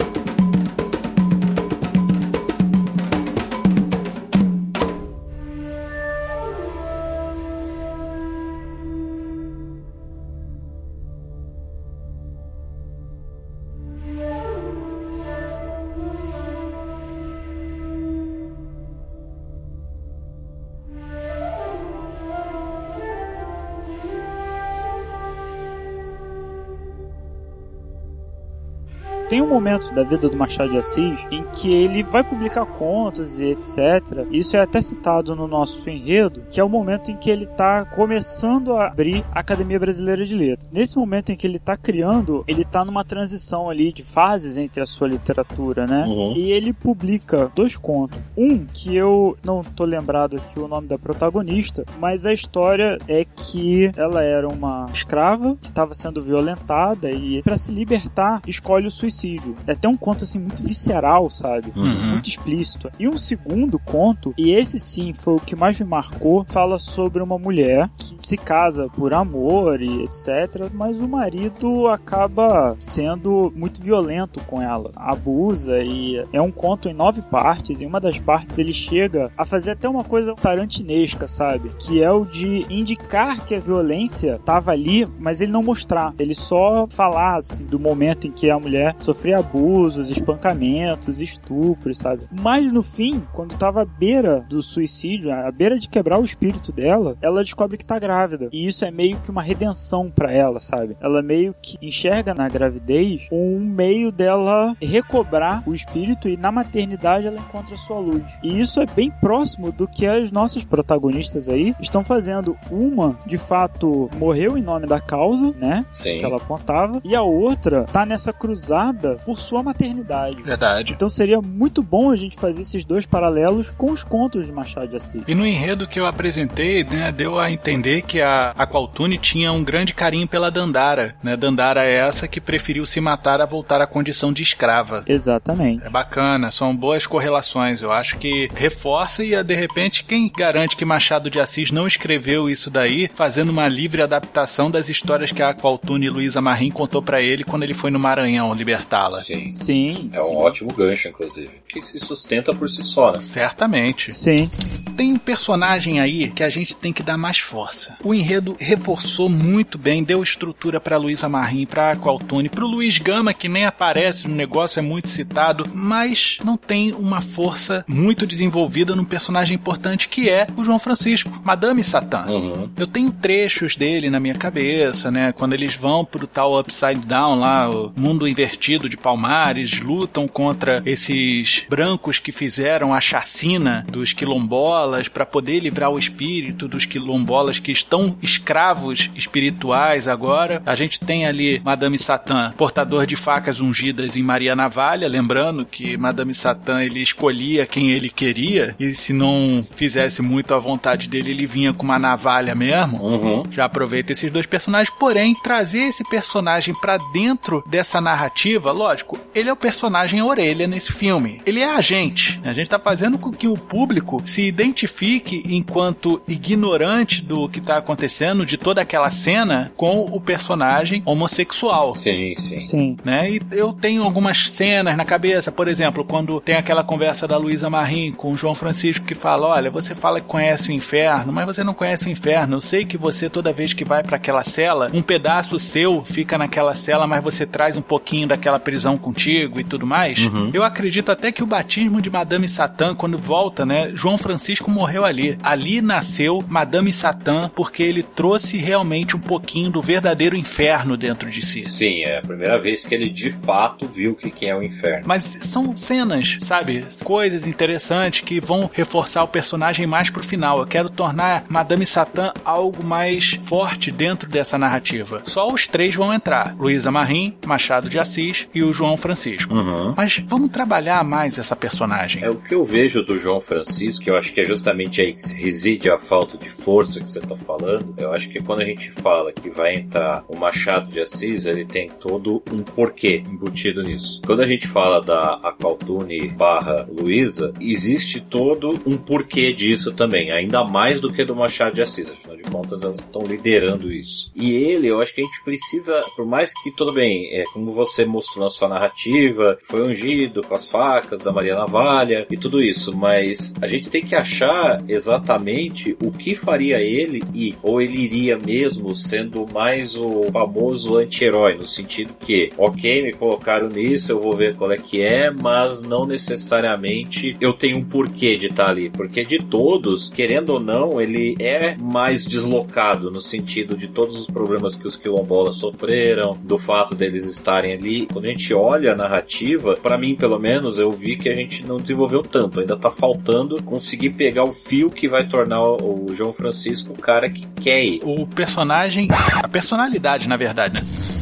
Tem um momento da vida do Machado de Assis em que ele vai publicar contos e etc. Isso é até citado no nosso enredo, que é o momento em que ele está começando a abrir a Academia Brasileira de Letras. Nesse momento em que ele está criando, ele está numa transição ali de fases entre a sua literatura, né? Uhum. E ele publica dois contos. Um que eu não tô lembrado aqui o nome da protagonista, mas a história é que ela era uma escrava que estava sendo violentada e para se libertar escolhe o suicídio. É até um conto assim muito visceral, sabe? Uhum. Muito explícito. E um segundo conto, e esse sim foi o que mais me marcou, fala sobre uma mulher que se casa por amor e etc, mas o marido acaba sendo muito violento com ela, abusa e é um conto em nove partes. Em uma das partes ele chega a fazer até uma coisa tarantinesca, sabe? Que é o de indicar que a violência estava ali, mas ele não mostrar. Ele só falar assim, do momento em que a mulher sofria abusos, espancamentos, estupros, sabe? Mas no fim, quando tava à beira do suicídio, à beira de quebrar o espírito dela, ela descobre que tá grávida. E isso é meio que uma redenção para ela, sabe? Ela meio que enxerga na gravidez um meio dela recobrar o espírito e na maternidade ela encontra sua luz. E isso é bem próximo do que as nossas protagonistas aí estão fazendo. Uma, de fato, morreu em nome da causa, né? Sim. que ela apontava, e a outra tá nessa cruzada por sua maternidade. Verdade. Então seria muito bom a gente fazer esses dois paralelos com os contos de Machado de Assis. E no enredo que eu apresentei, né, deu a entender que a, a Qualtune tinha um grande carinho pela Dandara, né? Dandara é essa que preferiu se matar a voltar à condição de escrava. Exatamente. É bacana, são boas correlações. Eu acho que reforça e de repente quem garante que Machado de Assis não escreveu isso daí, fazendo uma livre adaptação das histórias que a Qualtune e Luísa Marim contou para ele quando ele foi no Maranhão libertá-la. Sim. Sim. É um sim. ótimo gancho, inclusive. Que se sustenta por si só, né? Certamente. Sim. Tem um personagem aí que a gente tem que dar mais força. O enredo reforçou muito bem, deu estrutura pra Luísa Marim, pra Qualtune, pro Luiz Gama, que nem aparece no negócio, é muito citado, mas não tem uma força muito desenvolvida num personagem importante que é o João Francisco, Madame Satã. Uhum. Eu tenho trechos dele na minha cabeça, né? Quando eles vão pro tal Upside Down lá, o mundo invertido de Palmares, lutam contra esses brancos que fizeram a chacina dos quilombolas para poder livrar o espírito dos quilombolas que estão escravos espirituais agora. A gente tem ali Madame Satã, portador de facas ungidas em Maria Navalha, lembrando que Madame Satã ele escolhia quem ele queria e se não fizesse muito à vontade dele, ele vinha com uma navalha mesmo. Uhum. Já aproveita esses dois personagens, porém, trazer esse personagem pra dentro dessa narrativa, lógico, ele é o personagem orelha nesse filme. Ele é a gente. A gente tá fazendo com que o público se identifique enquanto ignorante do que tá acontecendo, de toda aquela cena, com o personagem homossexual. Sim, sim. Sim. Né? E eu tenho algumas cenas na cabeça, por exemplo, quando tem aquela conversa da Luísa Marim com o João Francisco que fala: Olha, você fala que conhece o inferno, mas você não conhece o inferno. Eu sei que você, toda vez que vai para aquela cela, um pedaço seu fica naquela cela, mas você traz um pouquinho daquela prisão contigo e tudo mais. Uhum. Eu acredito até que o batismo de Madame Satã, quando volta, né? João Francisco morreu ali. Ali nasceu Madame Satã, porque ele trouxe realmente um pouquinho do verdadeiro inferno dentro de si. Sim, é a primeira vez que ele de fato viu o que é o inferno. Mas são cenas, sabe? Coisas interessantes que vão reforçar o personagem mais pro final. Eu quero tornar Madame Satã algo mais forte dentro dessa narrativa. Só os três vão entrar: Luísa Marim, Machado de Assis e o João Francisco. Uhum. Mas vamos trabalhar mais essa personagem. É o que eu vejo do João Francisco, eu acho que é justamente aí que reside a falta de força que você está falando. Eu acho que quando a gente fala que vai entrar o Machado de Assis, ele tem todo um porquê embutido nisso. Quando a gente fala da Aqualtune barra Luísa, existe todo um porquê disso também, ainda mais do que do Machado de Assis. Afinal de contas, elas estão liderando isso. E ele, eu acho que a gente precisa, por mais que tudo bem, é como você mostrou na sua narrativa, foi ungido com as facas da Maria Navalha e tudo isso, mas a gente tem que achar exatamente o que faria ele e ou ele iria mesmo sendo mais o famoso anti-herói, no sentido que, ok, me colocaram nisso, eu vou ver qual é que é, mas não necessariamente eu tenho um porquê de estar ali, porque de todos, querendo ou não, ele é mais deslocado no sentido de todos os problemas que os quilombolas sofreram, do fato deles estarem ali. Quando a gente olha a narrativa, para mim pelo menos, eu vi que a gente não desenvolveu tanto, ainda tá faltando conseguir pegar o fio que vai tornar o João Francisco o cara que quer ir. O personagem, a personalidade, na verdade, né?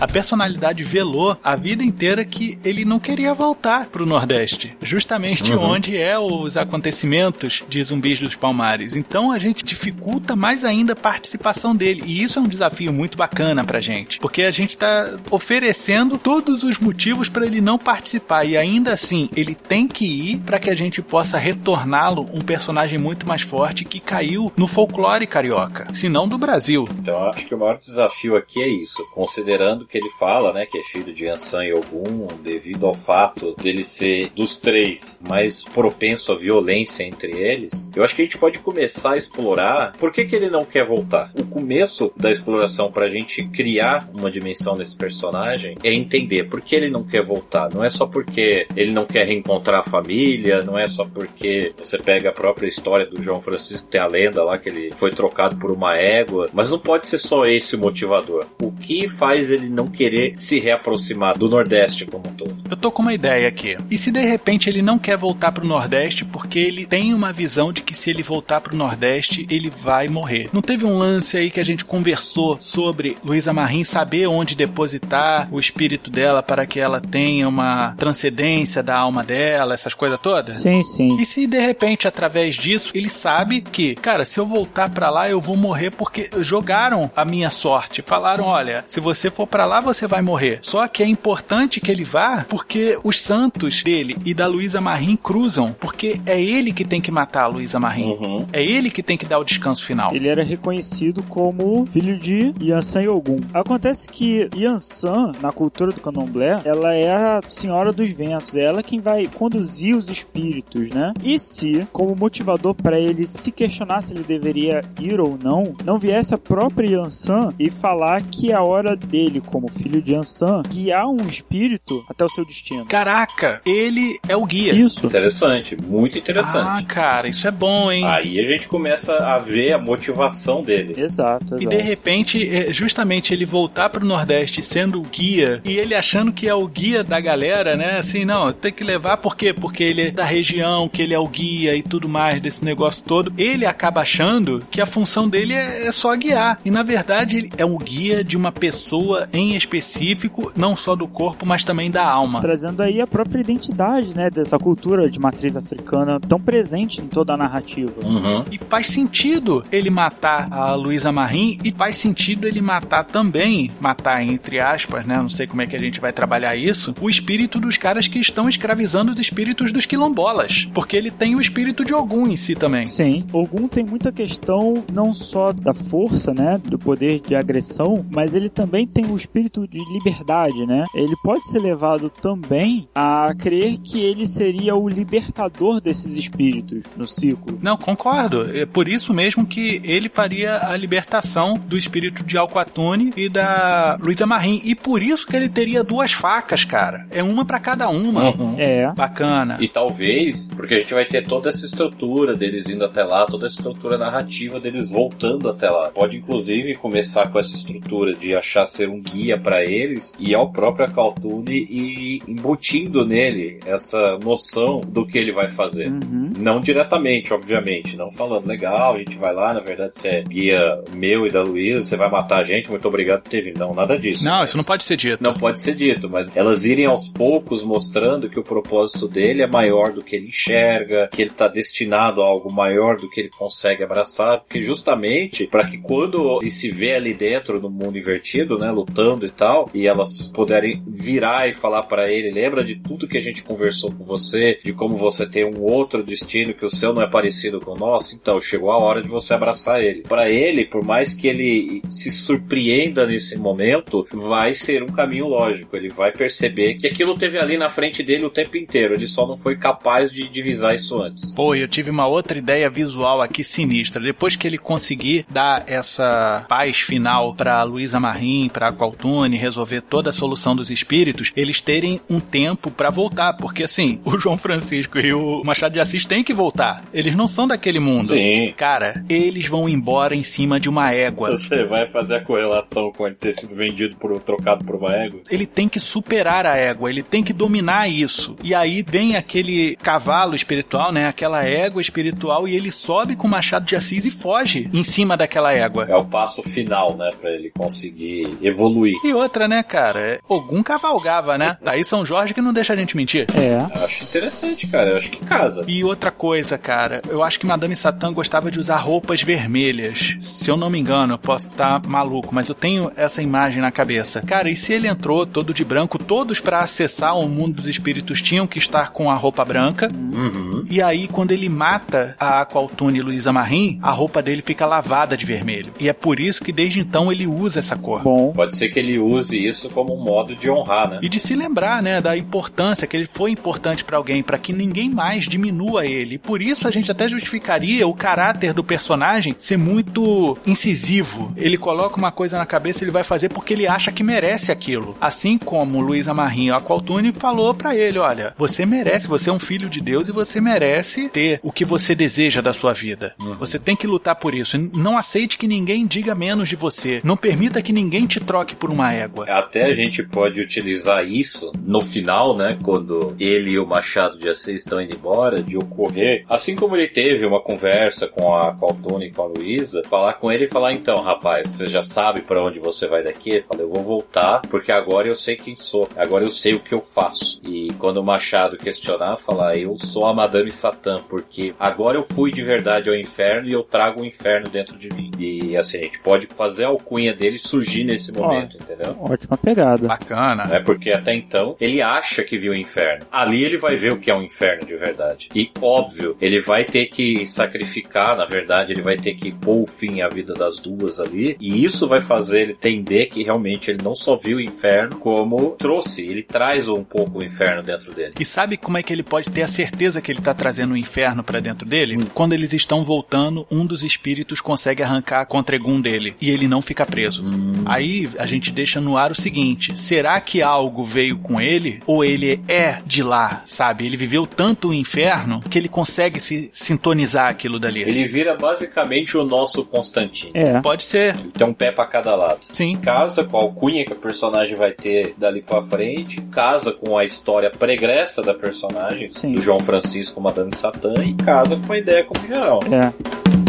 A personalidade velou a vida inteira que ele não queria voltar pro Nordeste, justamente Uhum. onde é os acontecimentos de Zumbis dos Palmares. Então a gente dificulta mais ainda a participação dele, e isso é um desafio muito bacana pra gente, porque a gente tá oferecendo todos os motivos para ele não participar e ainda assim ele tem que ir para que a gente possa retorná-lo um personagem muito mais forte que caiu no folclore carioca, se não do Brasil. Então eu acho que o maior desafio aqui é isso, considerando que ele fala, né, que é filho de Ansan e Ogum, devido ao fato dele ser dos três mais propenso à violência entre eles. Eu acho que a gente pode começar a explorar por que, que ele não quer voltar. O começo da exploração pra gente criar uma dimensão nesse personagem é entender por que ele não quer voltar. Não é só porque ele não quer reencontrar a família, não é só porque você pega a própria história do João Francisco, tem a lenda lá que ele foi trocado por uma égua, mas não pode ser só esse o motivador. O que faz ele não querer se reaproximar do Nordeste como um todo. Eu tô com uma ideia aqui. E se de repente ele não quer voltar pro Nordeste porque ele tem uma visão de que se ele voltar pro Nordeste ele vai morrer? Não teve um lance aí que a gente conversou sobre Luísa Marim saber onde depositar o espírito dela para que ela tenha uma transcendência da alma dela, essas coisas todas? Sim, sim. E se de repente, através disso, ele sabe que, cara, se eu voltar para lá, eu vou morrer porque jogaram a minha sorte. Falaram: olha, se você for para lá, você vai morrer. Só que é importante que ele vá porque os santos dele e da Luísa Marim cruzam. Porque é ele que tem que matar a Luísa Marim. Uhum. É ele que tem que dar o descanso final. Ele era reconhecido como filho de Yansan Yogum. Acontece que Yansan, na cultura do candomblé, ela é a senhora dos ventos. É ela quem vai conduzir os espíritos, né? E se, como motivador para ele se questionar se ele deveria ir ou não, não viesse a própria Yansan e falar que é a hora dele, como filho de Yansan, guiar um espírito até o seu destino. Caraca, ele é o guia. Isso. Interessante, muito interessante. Ah, cara, isso é bom, hein? Aí a gente começa a ver a motivação dele. Exato, exato. E de repente, é, justamente ele voltar pro Nordeste sendo o guia e ele achando que é o guia da galera, né? Assim, não, tem que levar por quê? Porque ele é da região, que ele é o guia e tudo mais desse negócio todo. Ele acaba achando que a função dele é, é só guiar. E na verdade, ele é o guia de uma pessoa em específico, não só do corpo, mas também da alma. Trazendo aí a própria identidade, né, dessa cultura de matriz africana tão presente em toda a narrativa. Uhum. E faz sentido ele matar a Luísa Marim e faz sentido ele matar também, matar entre aspas, né? Não sei como é que a gente vai trabalhar isso, o espírito dos caras que estão escravizando os espíritos dos quilombolas. Porque ele tem o espírito de Ogum em si também. Sim, Ogum tem muita questão não só da força, né, do poder de agressão, mas ele também tem o espírito de liberdade, né? Ele pode ser levado também a crer que ele seria o libertador desses espíritos no ciclo. Não, concordo. É por isso mesmo que ele faria a libertação do espírito de Alquatune e da Luísa Marim. E por isso que ele teria duas facas, cara. É uma pra cada uma. Uhum. É. Bacana. E talvez, porque a gente vai ter toda essa estrutura deles indo até lá, toda essa estrutura narrativa deles voltando até lá. Pode inclusive começar com essa estrutura de achar ser um guia para eles e ao próprio Akaltune e embutindo nele essa noção do que ele vai fazer. Uhum. Não diretamente, obviamente, não falando legal, a gente vai lá, na verdade você é guia meu e da Luísa, você vai matar a gente, muito obrigado por ter vindo. Não, nada disso. Não, isso não pode ser dito. não pode ser dito, mas elas irem aos poucos mostrando que o propósito dele é maior do que ele enxerga, que ele está destinado a algo maior do que ele consegue abraçar, porque justamente para que quando ele se vê ali dentro do mundo invertido, né, lutando e tal, e elas puderem virar e falar para ele, lembra de tudo que a gente conversou com você, de como você tem um outro destino que o seu não é parecido com o nosso, então chegou a hora de você abraçar ele. Para ele, por mais que ele se surpreenda nesse momento, vai ser um caminho lógico. Ele vai perceber que aquilo teve ali na frente dele o tempo inteiro. Ele só não foi capaz de divisar isso antes. Pô, eu tive uma outra ideia visual aqui sinistra. Depois que ele conseguir dar essa paz final pra Luísa Marim, pra Resolver toda a solução dos espíritos, eles terem um tempo pra voltar. Porque assim, o João Francisco e o Machado de Assis têm que voltar. Eles não são daquele mundo. Sim. Cara, eles vão embora em cima de uma égua. Você vai fazer a correlação com ele ter sido vendido por trocado por uma égua? ele tem que superar a égua, ele tem que dominar isso. E aí vem aquele cavalo espiritual, né? Aquela égua espiritual e ele sobe com o machado de Assis e foge em cima daquela égua. É o passo final, né, Pra ele conseguir evoluir. E outra, né, cara? é, Ogum cavalgava, né? Daí São Jorge que não deixa a gente mentir. É. Eu acho interessante, cara. Eu acho que casa. E outra coisa, cara, eu acho que Madame Satã gostava de usar roupas vermelhas. Se eu não me engano, eu posso estar maluco, mas eu tenho essa imagem na cabeça. Cara, e se ele entrou todo de branco, todos pra acessar o mundo dos espíritos tinham que estar com a roupa branca. Uhum. E aí, quando ele mata a Aqualtune e Luísa Marim, a roupa dele fica lavada de vermelho. E é por isso que desde então ele usa essa cor. Bom. Pode ser que ele use isso como um modo de honrar, né? E de se lembrar, né, da importância que ele foi importante pra alguém, pra que ninguém mais diminua ele. E por isso a gente até justificaria o caráter do personagem ser muito incisivo. Ele coloca uma coisa na cabeça, ele vai fazer porque ele acha que merece aquilo. Assim como Luísa Marinho Aqualtune falou pra ele, olha, você merece, você é um filho de Deus e você merece ter o que você deseja da sua vida. Você tem que lutar por isso. Não aceite que ninguém diga menos de você. Não permita que ninguém te troque por por uma égua. Até a gente pode utilizar isso no final, né? Quando ele e o Machado de Assis estão indo embora, de ocorrer. Assim como ele teve uma conversa com a Caltune e com a Luísa, falar com ele e falar: então, rapaz, você já sabe para onde você vai daqui? Ele fala: eu vou voltar, porque agora eu sei quem sou, agora eu sei o que eu faço. E quando o Machado questionar, falar: eu sou a Madame Satã, porque agora eu fui de verdade ao inferno e eu trago o inferno dentro de mim. E assim, a gente pode fazer a alcunha dele surgir nesse momento, entendeu? Ótima pegada. Bacana. né? Porque até então ele acha que viu o inferno. Ali ele vai ver o que é um inferno de verdade. E óbvio, ele vai ter que sacrificar, na verdade, ele vai ter que pôr o fim à vida das duas ali. E isso vai fazer ele entender que realmente ele não só viu o inferno, como trouxe, ele traz um pouco o inferno dentro dele. E sabe como é que ele pode ter a certeza que ele tá trazendo o inferno pra dentro dele? Quando eles estão voltando, um dos espíritos consegue arrancar a contregum dele e ele não fica preso. Aí a gente deixa no ar o seguinte: será que algo veio com ele ou ele é de lá, sabe? Ele viveu tanto o inferno que ele consegue se sintonizar aquilo dali. Ele vira basicamente o nosso Constantino. É. Pode ser, Ele tem um pé pra cada lado. sim. Casa com a alcunha que o personagem vai ter dali pra frente, casa com a história pregressa da personagem, Sim. do João Francisco Madame Satã, e casa com a ideia como geral. É.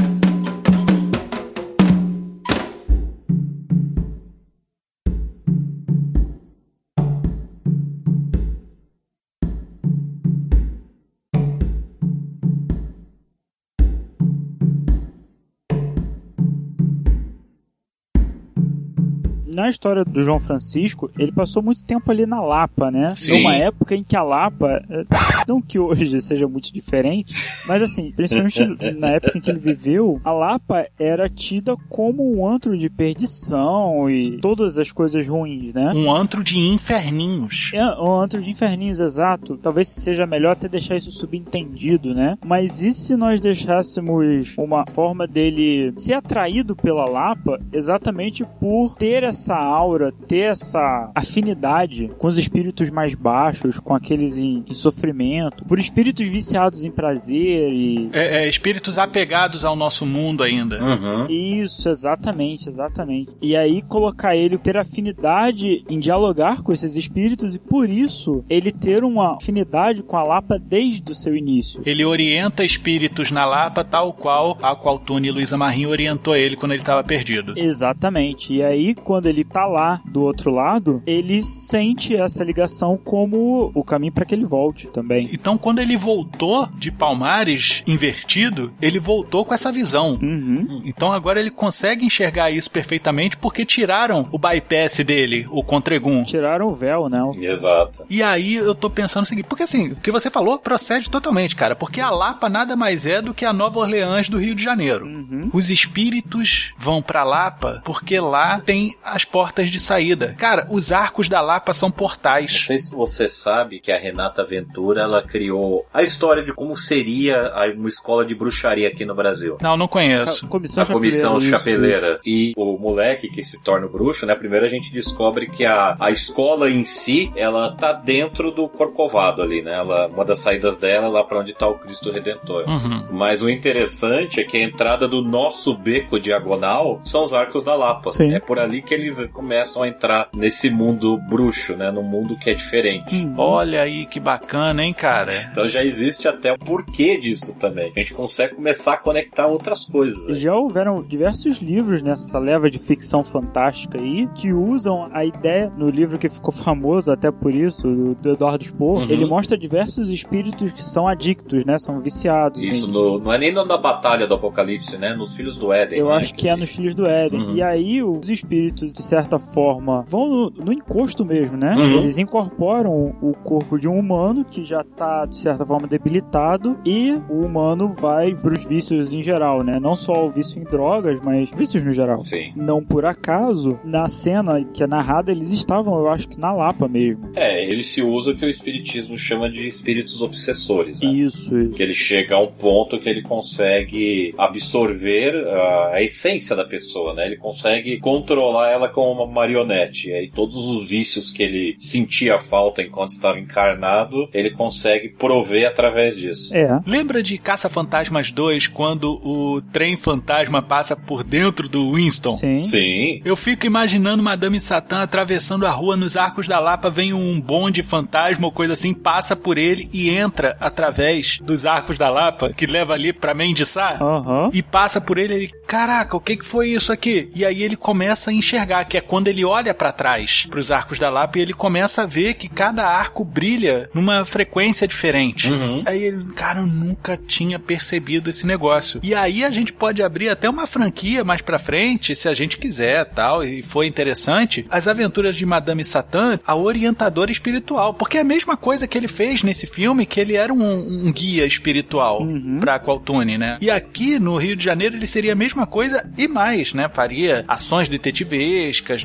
Na história do João Francisco, ele passou muito tempo ali na Lapa, né? Sim. Numa época em que a Lapa, eh, não que hoje seja muito diferente, mas assim, principalmente na época em que ele viveu, a Lapa era tida como um antro de perdição e todas as coisas ruins, né? Um antro de inferninhos. É um antro de inferninhos, exato. Talvez seja melhor até deixar isso subentendido, né? Mas e se nós deixássemos uma forma dele ser atraído pela Lapa exatamente por ter essa aura, ter essa afinidade com os espíritos mais baixos, com aqueles em, em sofrimento, por espíritos viciados em prazer e. É, é, espíritos apegados ao nosso mundo ainda. Uhum. Isso, exatamente, exatamente. E aí colocar ele ter afinidade em dialogar com esses espíritos e por isso ele ter uma afinidade com a Lapa desde o seu início. Ele orienta espíritos na Lapa, tal qual a Qualtune e Luísa Marinho orientou ele quando ele estava perdido. Exatamente. E aí, quando ele tá lá do outro lado, ele sente essa ligação como o caminho para que ele volte também. Então, quando ele voltou de Palmares invertido, ele voltou com essa visão. Uhum. Então agora ele consegue enxergar isso perfeitamente porque tiraram o bypass dele, o Contregum. Tiraram o véu, né? Exato. E aí eu tô pensando o seguinte, porque assim, o que você falou procede totalmente, cara, porque a Lapa nada mais é do que a Nova Orleans do Rio de Janeiro. Uhum. Os espíritos vão pra Lapa porque lá tem as portas de saída. Cara, os arcos da Lapa são Não portais. sei se você sabe que a Renata Ventura ela criou a história de como seria a- uma escola de bruxaria aqui no Brasil. Não, não conheço. Comissão a comissão Chapeleira, isso, chapeleira e o moleque que se torna o bruxo, né? Primeiro a gente descobre que a, a escola em si, ela tá dentro do Corcovado ali, né? Ela, uma das saídas dela é lá pra onde tá o Cristo Redentor. Uhum. Mas o interessante é que a entrada do nosso beco diagonal são os arcos da Lapa. Sim. É por ali que eles começam a entrar nesse mundo bruxo, né? Num mundo que é diferente. Uhum. Olha aí que bacana, hein, cara? Então já existe até o porquê disso também. A gente consegue começar a conectar outras coisas. né? Já houveram diversos livros nessa leva de ficção fantástica aí que usam a ideia no livro que ficou famoso até por isso, do, do Eduardo Spohr. Uhum. Ele mostra diversos espíritos que são adictos, né? São viciados. Isso em- no- não é nem na batalha do Apocalipse, né? Nos Filhos do Éden. Eu né? acho que é nos Filhos do Éden. Uhum. E aí os espíritos, de certa forma, vão no, no encosto mesmo, né? Uhum. Eles incorporam o corpo de um humano que já tá, de certa forma, debilitado e o humano vai pros vícios em geral, né? Não só o vício em drogas, mas vícios no geral. Sim. Não por acaso, na cena que é narrada, eles estavam, eu acho que na Lapa mesmo. É, ele se usa o que o Espiritismo chama de espíritos obsessores, né? Isso, isso. Que ele chega a um ponto que ele consegue absorver ah, a essência da pessoa, né? Ele consegue controlar ela como uma marionete. E aí todos os vícios que ele sentia falta enquanto estava encarnado, ele consegue prover através disso. É. Lembra de Caça-Fantasmas 2, quando o trem fantasma passa por dentro do Winston? Sim. Sim. Eu fico imaginando Madame Satã atravessando a rua nos Arcos da Lapa, vem um bonde fantasma ou coisa assim, passa por ele e entra através dos Arcos da Lapa, que leva ali pra Mendiçá. Aham. E passa por ele, ele, caraca, o que que foi isso aqui? E aí ele começa a enxergar, que é quando ele olha pra trás, pros arcos da Lapa, e ele começa a ver que cada arco brilha numa frequência diferente. Uhum. Aí ele, cara, eu nunca tinha percebido esse negócio. E aí a gente pode abrir até uma franquia mais pra frente, se a gente quiser, tal, e foi interessante, as aventuras de Madame Satã, a orientadora espiritual, porque é a mesma coisa que ele fez nesse filme, que ele era um, um guia espiritual Uhum. pra Qualtune, né? E aqui no Rio de Janeiro ele seria a mesma coisa e mais, né? Faria ações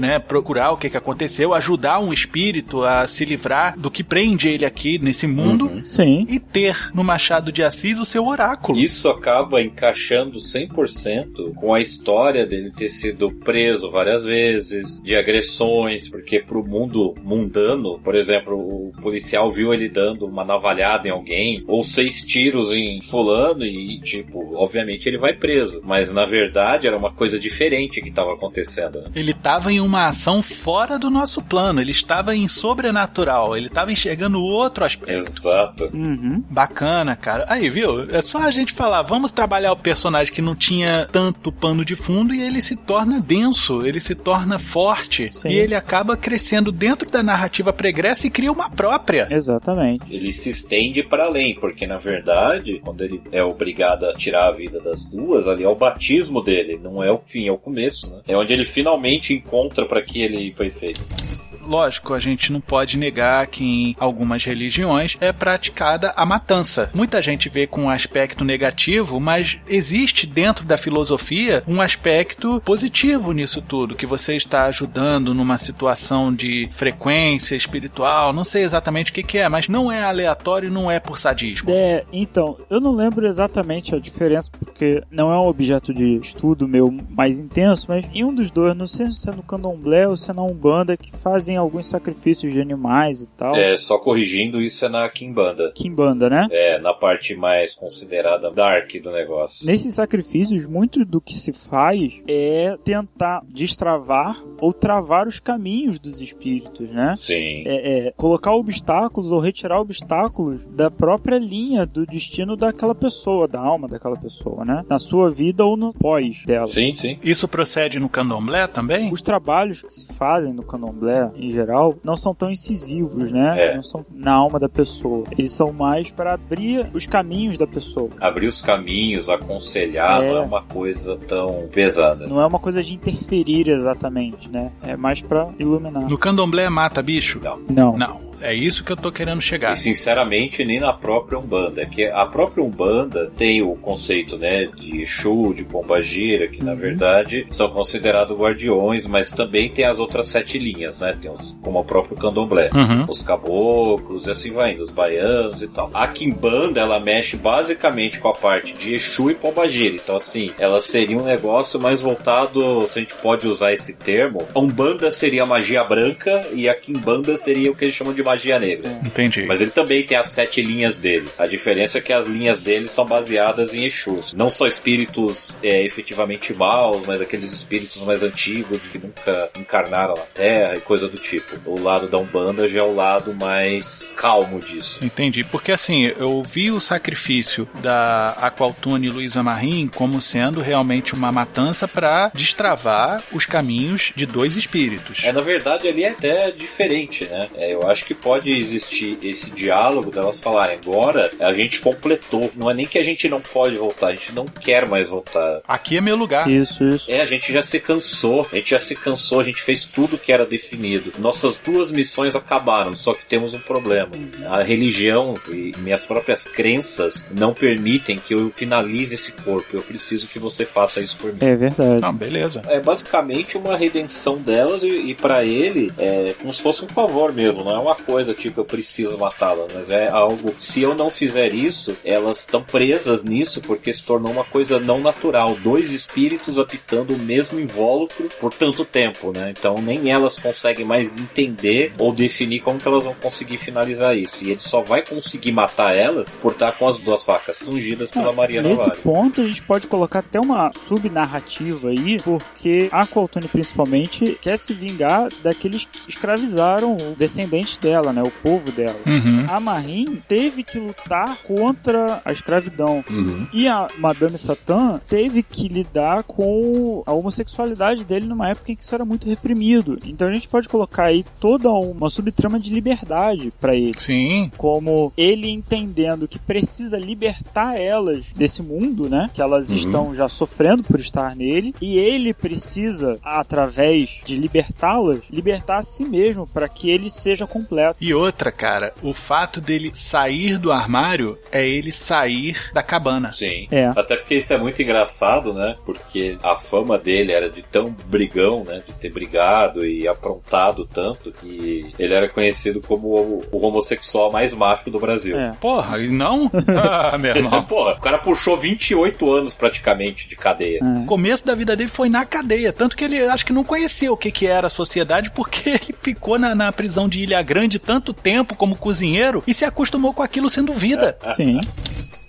né? Procurar o que, que aconteceu, ajudar um espírito a se livrar do que prende ele aqui nesse mundo Uhum. Sim. e ter no Machado de Assis o seu oráculo. Isso acaba encaixando 100% com a história dele ter sido preso várias vezes, de agressões, porque pro mundo mundano, por exemplo, o policial viu ele dando uma navalhada em alguém, ou seis tiros em fulano e, tipo, obviamente ele vai preso. Mas na verdade era uma coisa diferente que estava acontecendo. né? Ele estava em uma ação fora do nosso plano, ele estava em sobrenatural, ele estava enxergando outro aspecto. Exato. Uhum. Bacana, cara. Aí, viu? É só a gente falar, vamos trabalhar o personagem que não tinha tanto pano de fundo e ele se torna denso, ele se torna forte Sim. e ele acaba crescendo dentro da narrativa pregressa e cria uma própria. Exatamente. Ele se estende para além, porque na verdade, quando ele é obrigado a tirar a vida das duas, ali é o batismo dele, não é o fim, é o começo, né? É onde ele finalmente encontra para que ele foi feito. Lógico, a gente não pode negar que em algumas religiões é praticada a matança. Muita gente vê com um aspecto negativo, mas existe dentro da filosofia um aspecto positivo nisso tudo, que você está ajudando numa situação de frequência espiritual, não sei exatamente o que, que é, mas não é aleatório e não é por sadismo. É, então, eu não lembro exatamente a diferença, porque não é um objeto de estudo meu mais intenso, mas em um dos dois, não sei se é no candomblé ou se é na Umbanda, que fazem alguns sacrifícios de animais e tal. É, só corrigindo, isso é na Kimbanda. Kimbanda, né? É, na parte mais considerada dark do negócio. Nesses sacrifícios, muito do que se faz é tentar destravar ou travar os caminhos dos espíritos, né? Sim. É, é, colocar obstáculos ou retirar obstáculos da própria linha do destino daquela pessoa, da alma daquela pessoa, né? Na sua vida ou no pós dela. Sim, sim. Isso procede no candomblé também? Os trabalhos que se fazem no candomblé, em geral, não são tão incisivos, né? É. Não são na alma da pessoa. Eles são mais para abrir os caminhos da pessoa. Abrir os caminhos, aconselhar, É. não é uma coisa tão pesada. Não é uma coisa de interferir exatamente, né? É mais para iluminar. No candomblé mata bicho? Não. Não. Não. É isso que eu tô querendo chegar. E sinceramente, nem na própria Umbanda. É que a própria Umbanda tem o conceito, né, de Exu, de Pombagira, que na verdade são considerados guardiões, mas também tem as outras sete linhas, né? Tem os, como o próprio Candomblé. Uhum. Os caboclos e assim vai indo, os baianos e tal. A Kimbanda, ela mexe basicamente com a parte de Exu e Pombagira. Então, assim, ela seria um negócio mais voltado, se a gente pode usar esse termo, a Umbanda seria magia branca e a Kimbanda seria o que eles chamam de magia negra. Entendi. Mas ele também tem as sete linhas dele. A diferença é que as linhas dele são baseadas em Exus. Não só espíritos é, efetivamente maus, mas aqueles espíritos mais antigos que nunca encarnaram na Terra e coisa do tipo. O lado da Umbanda já é o lado mais calmo disso. Entendi, porque assim, eu vi o sacrifício da Aqualtune Luísa Marim como sendo realmente uma matança para destravar os caminhos de dois espíritos. É, na verdade, ali é até diferente, né? É, eu acho que pode existir esse diálogo delas falarem agora a gente completou. Não é nem que a gente não pode voltar, a gente não quer mais voltar. Aqui é meu lugar. Isso, isso. É, a gente já se cansou, a gente já se cansou, a gente fez tudo que era definido. Nossas duas missões acabaram, só que temos um problema. A religião e minhas próprias crenças não permitem que eu finalize esse corpo. Eu preciso que você faça isso por mim. É verdade. Não, beleza. É basicamente uma redenção delas e, e para ele é como se fosse um favor mesmo, não é uma coisa, tipo, eu preciso matá-la, mas é algo. Se eu não fizer isso, elas estão presas nisso porque se tornou uma coisa não natural. Dois espíritos habitando o mesmo invólucro por tanto tempo, né? Então nem elas conseguem mais entender ou definir como que elas vão conseguir finalizar isso. E ele só vai conseguir matar elas por estar com as duas facas ungidas pela Maria Nesse Navalha. ponto a gente pode colocar até uma subnarrativa aí, porque a Qualtune principalmente quer se vingar daqueles que escravizaram os descendentes dela, né? O povo dela. Uhum. A Marin teve que lutar contra a escravidão. Uhum. E a Madame Satã teve que lidar com a homossexualidade dele numa época em que isso era muito reprimido. Então a gente pode colocar aí toda uma subtrama de liberdade pra ele. Sim. Como ele entendendo que precisa libertar elas desse mundo, né? Que elas Uhum. estão já sofrendo por estar nele. E ele precisa, através de libertá-las, libertar a si mesmo para que ele seja completo. E outra, cara, o fato dele sair do armário é ele sair da cabana. Sim. É. Até porque isso é muito engraçado, né? Porque a fama dele era de tão brigão, né? De ter brigado e aprontado tanto que ele era conhecido como o, o homossexual mais macho do Brasil. É. Porra, e não? Ah, meu irmão. Porra, o cara puxou 28 anos praticamente de cadeia. O começo da vida dele foi na cadeia, tanto que ele acho que não conhecia o que, que era a sociedade, porque ele ficou na, na prisão de Ilha Grande tanto tempo como cozinheiro e se acostumou com aquilo sendo vida. Sim.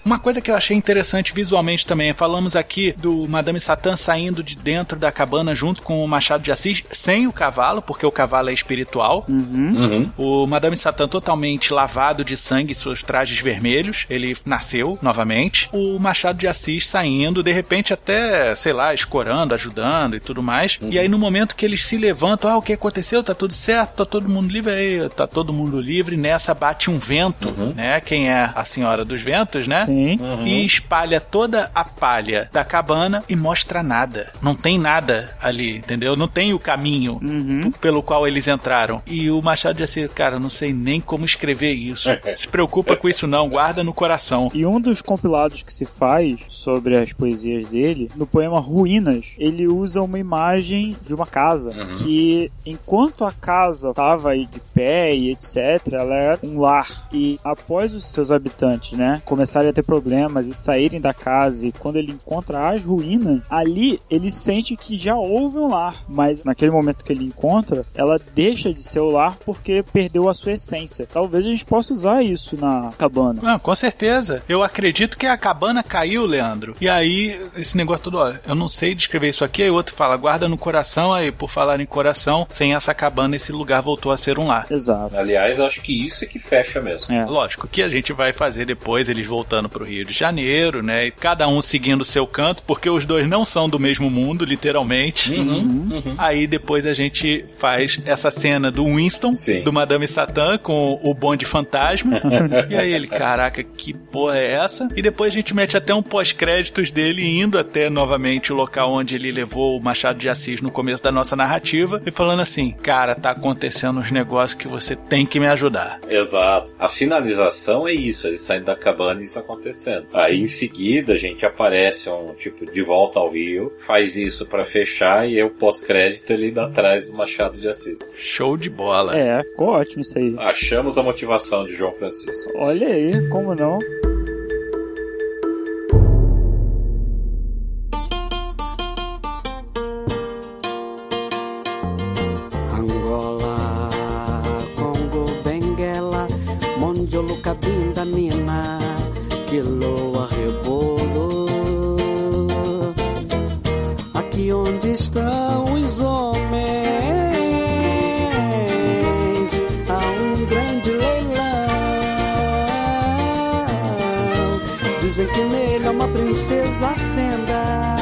Uma coisa que eu achei interessante visualmente também, falamos aqui do Madame Satã saindo de dentro da cabana junto com o Machado de Assis, sem o cavalo, porque o cavalo é espiritual. Uhum. O Madame Satã totalmente lavado de sangue, seus trajes vermelhos, ele nasceu novamente. O Machado de Assis saindo, de repente até, sei lá, escorando, ajudando e tudo mais. E aí no momento que eles se levantam, ah, o que aconteceu? Tá tudo certo? Tá todo mundo livre? Aí, tá todo mundo livre. Nessa bate um vento, né? Quem é a Senhora dos Ventos, né? Sim. E espalha toda a palha da cabana e mostra nada. Não tem nada ali, entendeu? Não tem o caminho Uhum. pelo qual eles entraram. E o Machado de Assis, cara, não sei nem como escrever isso. Se preocupa com isso não, guarda no coração. E um dos compilados que se faz sobre as poesias dele, no poema Ruínas, ele usa uma imagem de uma casa que, enquanto a casa estava aí de pé e etc, ela era um lar. E após os seus habitantes, né, começarem a ter problemas e saírem da casa, e quando ele encontra as ruínas, ali ele sente que já houve um lar, mas naquele momento que ele encontra, ela deixa de ser o lar porque perdeu a sua essência. Talvez a gente possa usar isso na cabana. Ah, com certeza. Eu acredito que a cabana caiu, Leandro. E aí, esse negócio todo, ó, eu não sei descrever isso aqui, aí outro fala, guarda no coração, aí por falar em coração, sem essa cabana, esse lugar voltou a ser um lar. Exato. Aliás, eu acho que isso é que fecha mesmo. É. Lógico que a gente vai fazer depois, eles voltando pro Rio de Janeiro, né? E cada um seguindo o seu canto, porque os dois não são do mesmo mundo, literalmente. Uhum. Aí depois a gente faz essa cena do Winston, Sim. do Madame Satã, com o bonde fantasma. e aí ele, caraca, que porra é essa? E depois a gente mete até um pós-créditos dele indo até novamente o local onde ele levou o Machado de Assis no começo da nossa narrativa e falando assim: cara, tá acontecendo uns negócios que você tem que me ajudar. Exato. A finalização é isso, eles saem da cabana e isso acontecendo. Aí em seguida a gente aparece um tipo de volta ao Rio, faz isso pra fechar e o pós-crédito ele indo atrás do Machado de Assis. Show de bola. É, ficou ótimo isso aí. Achamos a motivação de João Francisco. Olha aí, como não? Princesa fenda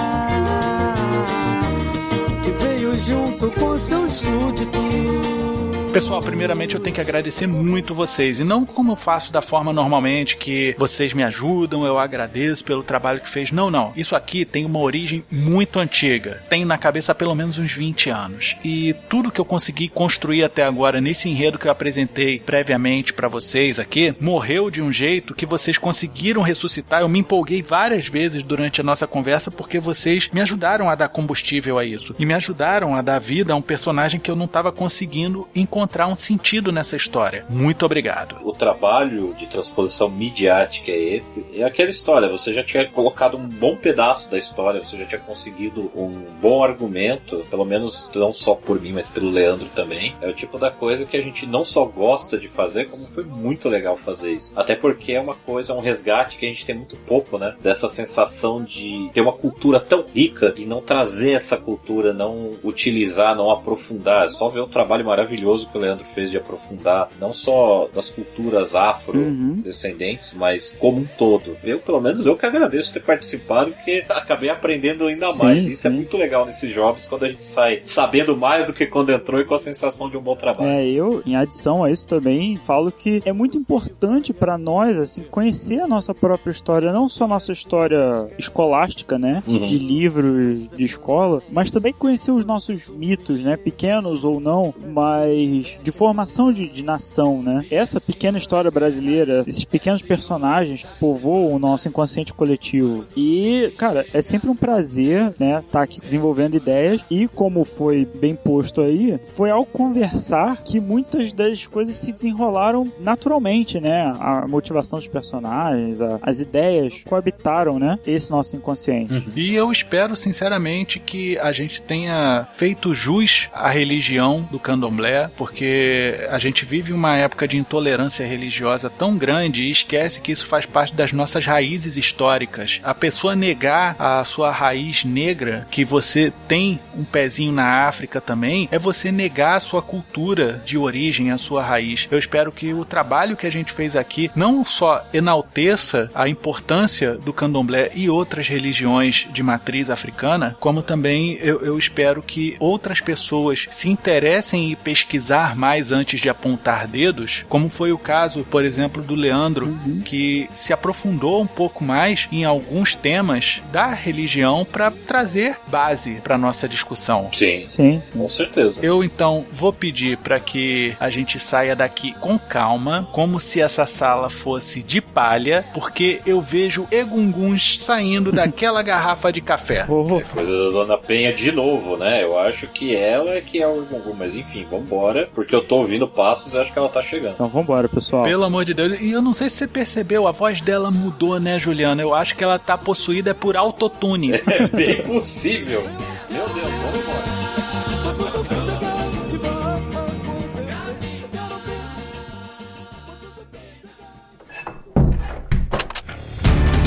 que veio junto com seus súditos. Pessoal, primeiramente eu tenho que agradecer muito vocês. E não como eu faço da forma normalmente, que vocês me ajudam, eu agradeço pelo trabalho que fez. Não, não. Isso aqui tem uma origem muito antiga. Tenho na cabeça pelo menos uns 20 anos. E tudo que eu consegui construir até agora nesse enredo que eu apresentei previamente pra vocês aqui, morreu de um jeito que vocês conseguiram ressuscitar. Eu me empolguei várias vezes durante a nossa conversa porque vocês me ajudaram a dar combustível a isso. E me ajudaram a dar vida a um personagem que eu não estava conseguindo encontrar encontrar um sentido nessa história. Muito obrigado. O trabalho de transposição midiática é esse. É aquela história, você já tinha colocado um bom pedaço da história, você já tinha conseguido um bom argumento, pelo menos não só por mim, mas pelo Leandro também. É o tipo da coisa que a gente não só gosta de fazer, como foi muito legal fazer isso. Até porque é uma coisa, um resgate que a gente tem muito pouco, né? Dessa sensação de ter uma cultura tão rica e não trazer essa cultura, não utilizar, não aprofundar. É só ver o trabalho maravilhoso que o Leandro fez de aprofundar, não só das culturas afro-descendentes, uhum. mas como um todo. Eu, pelo menos, eu que agradeço ter participado, porque acabei aprendendo ainda sim, mais. Isso é sim. é muito legal nesses jobs, quando a gente sai sabendo mais do que quando entrou e com a sensação de um bom trabalho. É, eu, em adição a isso também, falo que é muito importante para nós, assim, conhecer a nossa própria história, não só a nossa história escolástica, né, uhum. de livros de escola, mas também conhecer os nossos mitos, né, pequenos ou não, mas de formação de, de nação, né. Essa pequena história brasileira, esses pequenos personagens povoam o nosso inconsciente coletivo. E, cara, é sempre um prazer, né, estar tá aqui desenvolvendo ideias e como foi bem posto aí, foi ao conversar que muitas das coisas se desenrolaram naturalmente, né? A motivação dos personagens, a, as ideias coabitaram, né? Esse nosso inconsciente. Uhum. E eu espero, sinceramente, que a gente tenha feito jus à religião do candomblé, porque a gente vive uma época de intolerância religiosa tão grande e esquece que isso faz parte das nossas raízes históricas. A pessoa negar a sua raiz negra, que você tem um pezinho na África também, é você negar a sua cultura de origem, a sua raiz. Eu espero que o trabalho que a gente fez aqui não só enalteça a importância do candomblé e outras religiões de matriz africana, como também eu, eu espero que outras pessoas se interessem em pesquisar mais antes de apontar dedos, como foi o caso, por exemplo, do Leandro, uhum. que se aprofundou um pouco mais em alguns temas da religião para trazer base para nossa discussão. Sim. Sim, sim. Com certeza. Eu então vou pedir para que a gente saia daqui com calma, como se essa sala fosse de palha, porque eu vejo egunguns saindo daquela garrafa de café. Oh. É coisa da Dona Penha de novo, né? Eu acho que ela é que é o egungun, mas enfim, vambora, porque eu tô ouvindo passos e acho que ela tá chegando. Então vambora, pessoal. Pelo amor de Deus. E eu não sei se você percebeu, a voz dela mudou, né, Juliana? Eu acho que ela tá possuída por autotune. É bem possível. Meu Deus, vamos embora.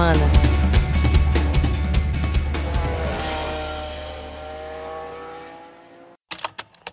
semana.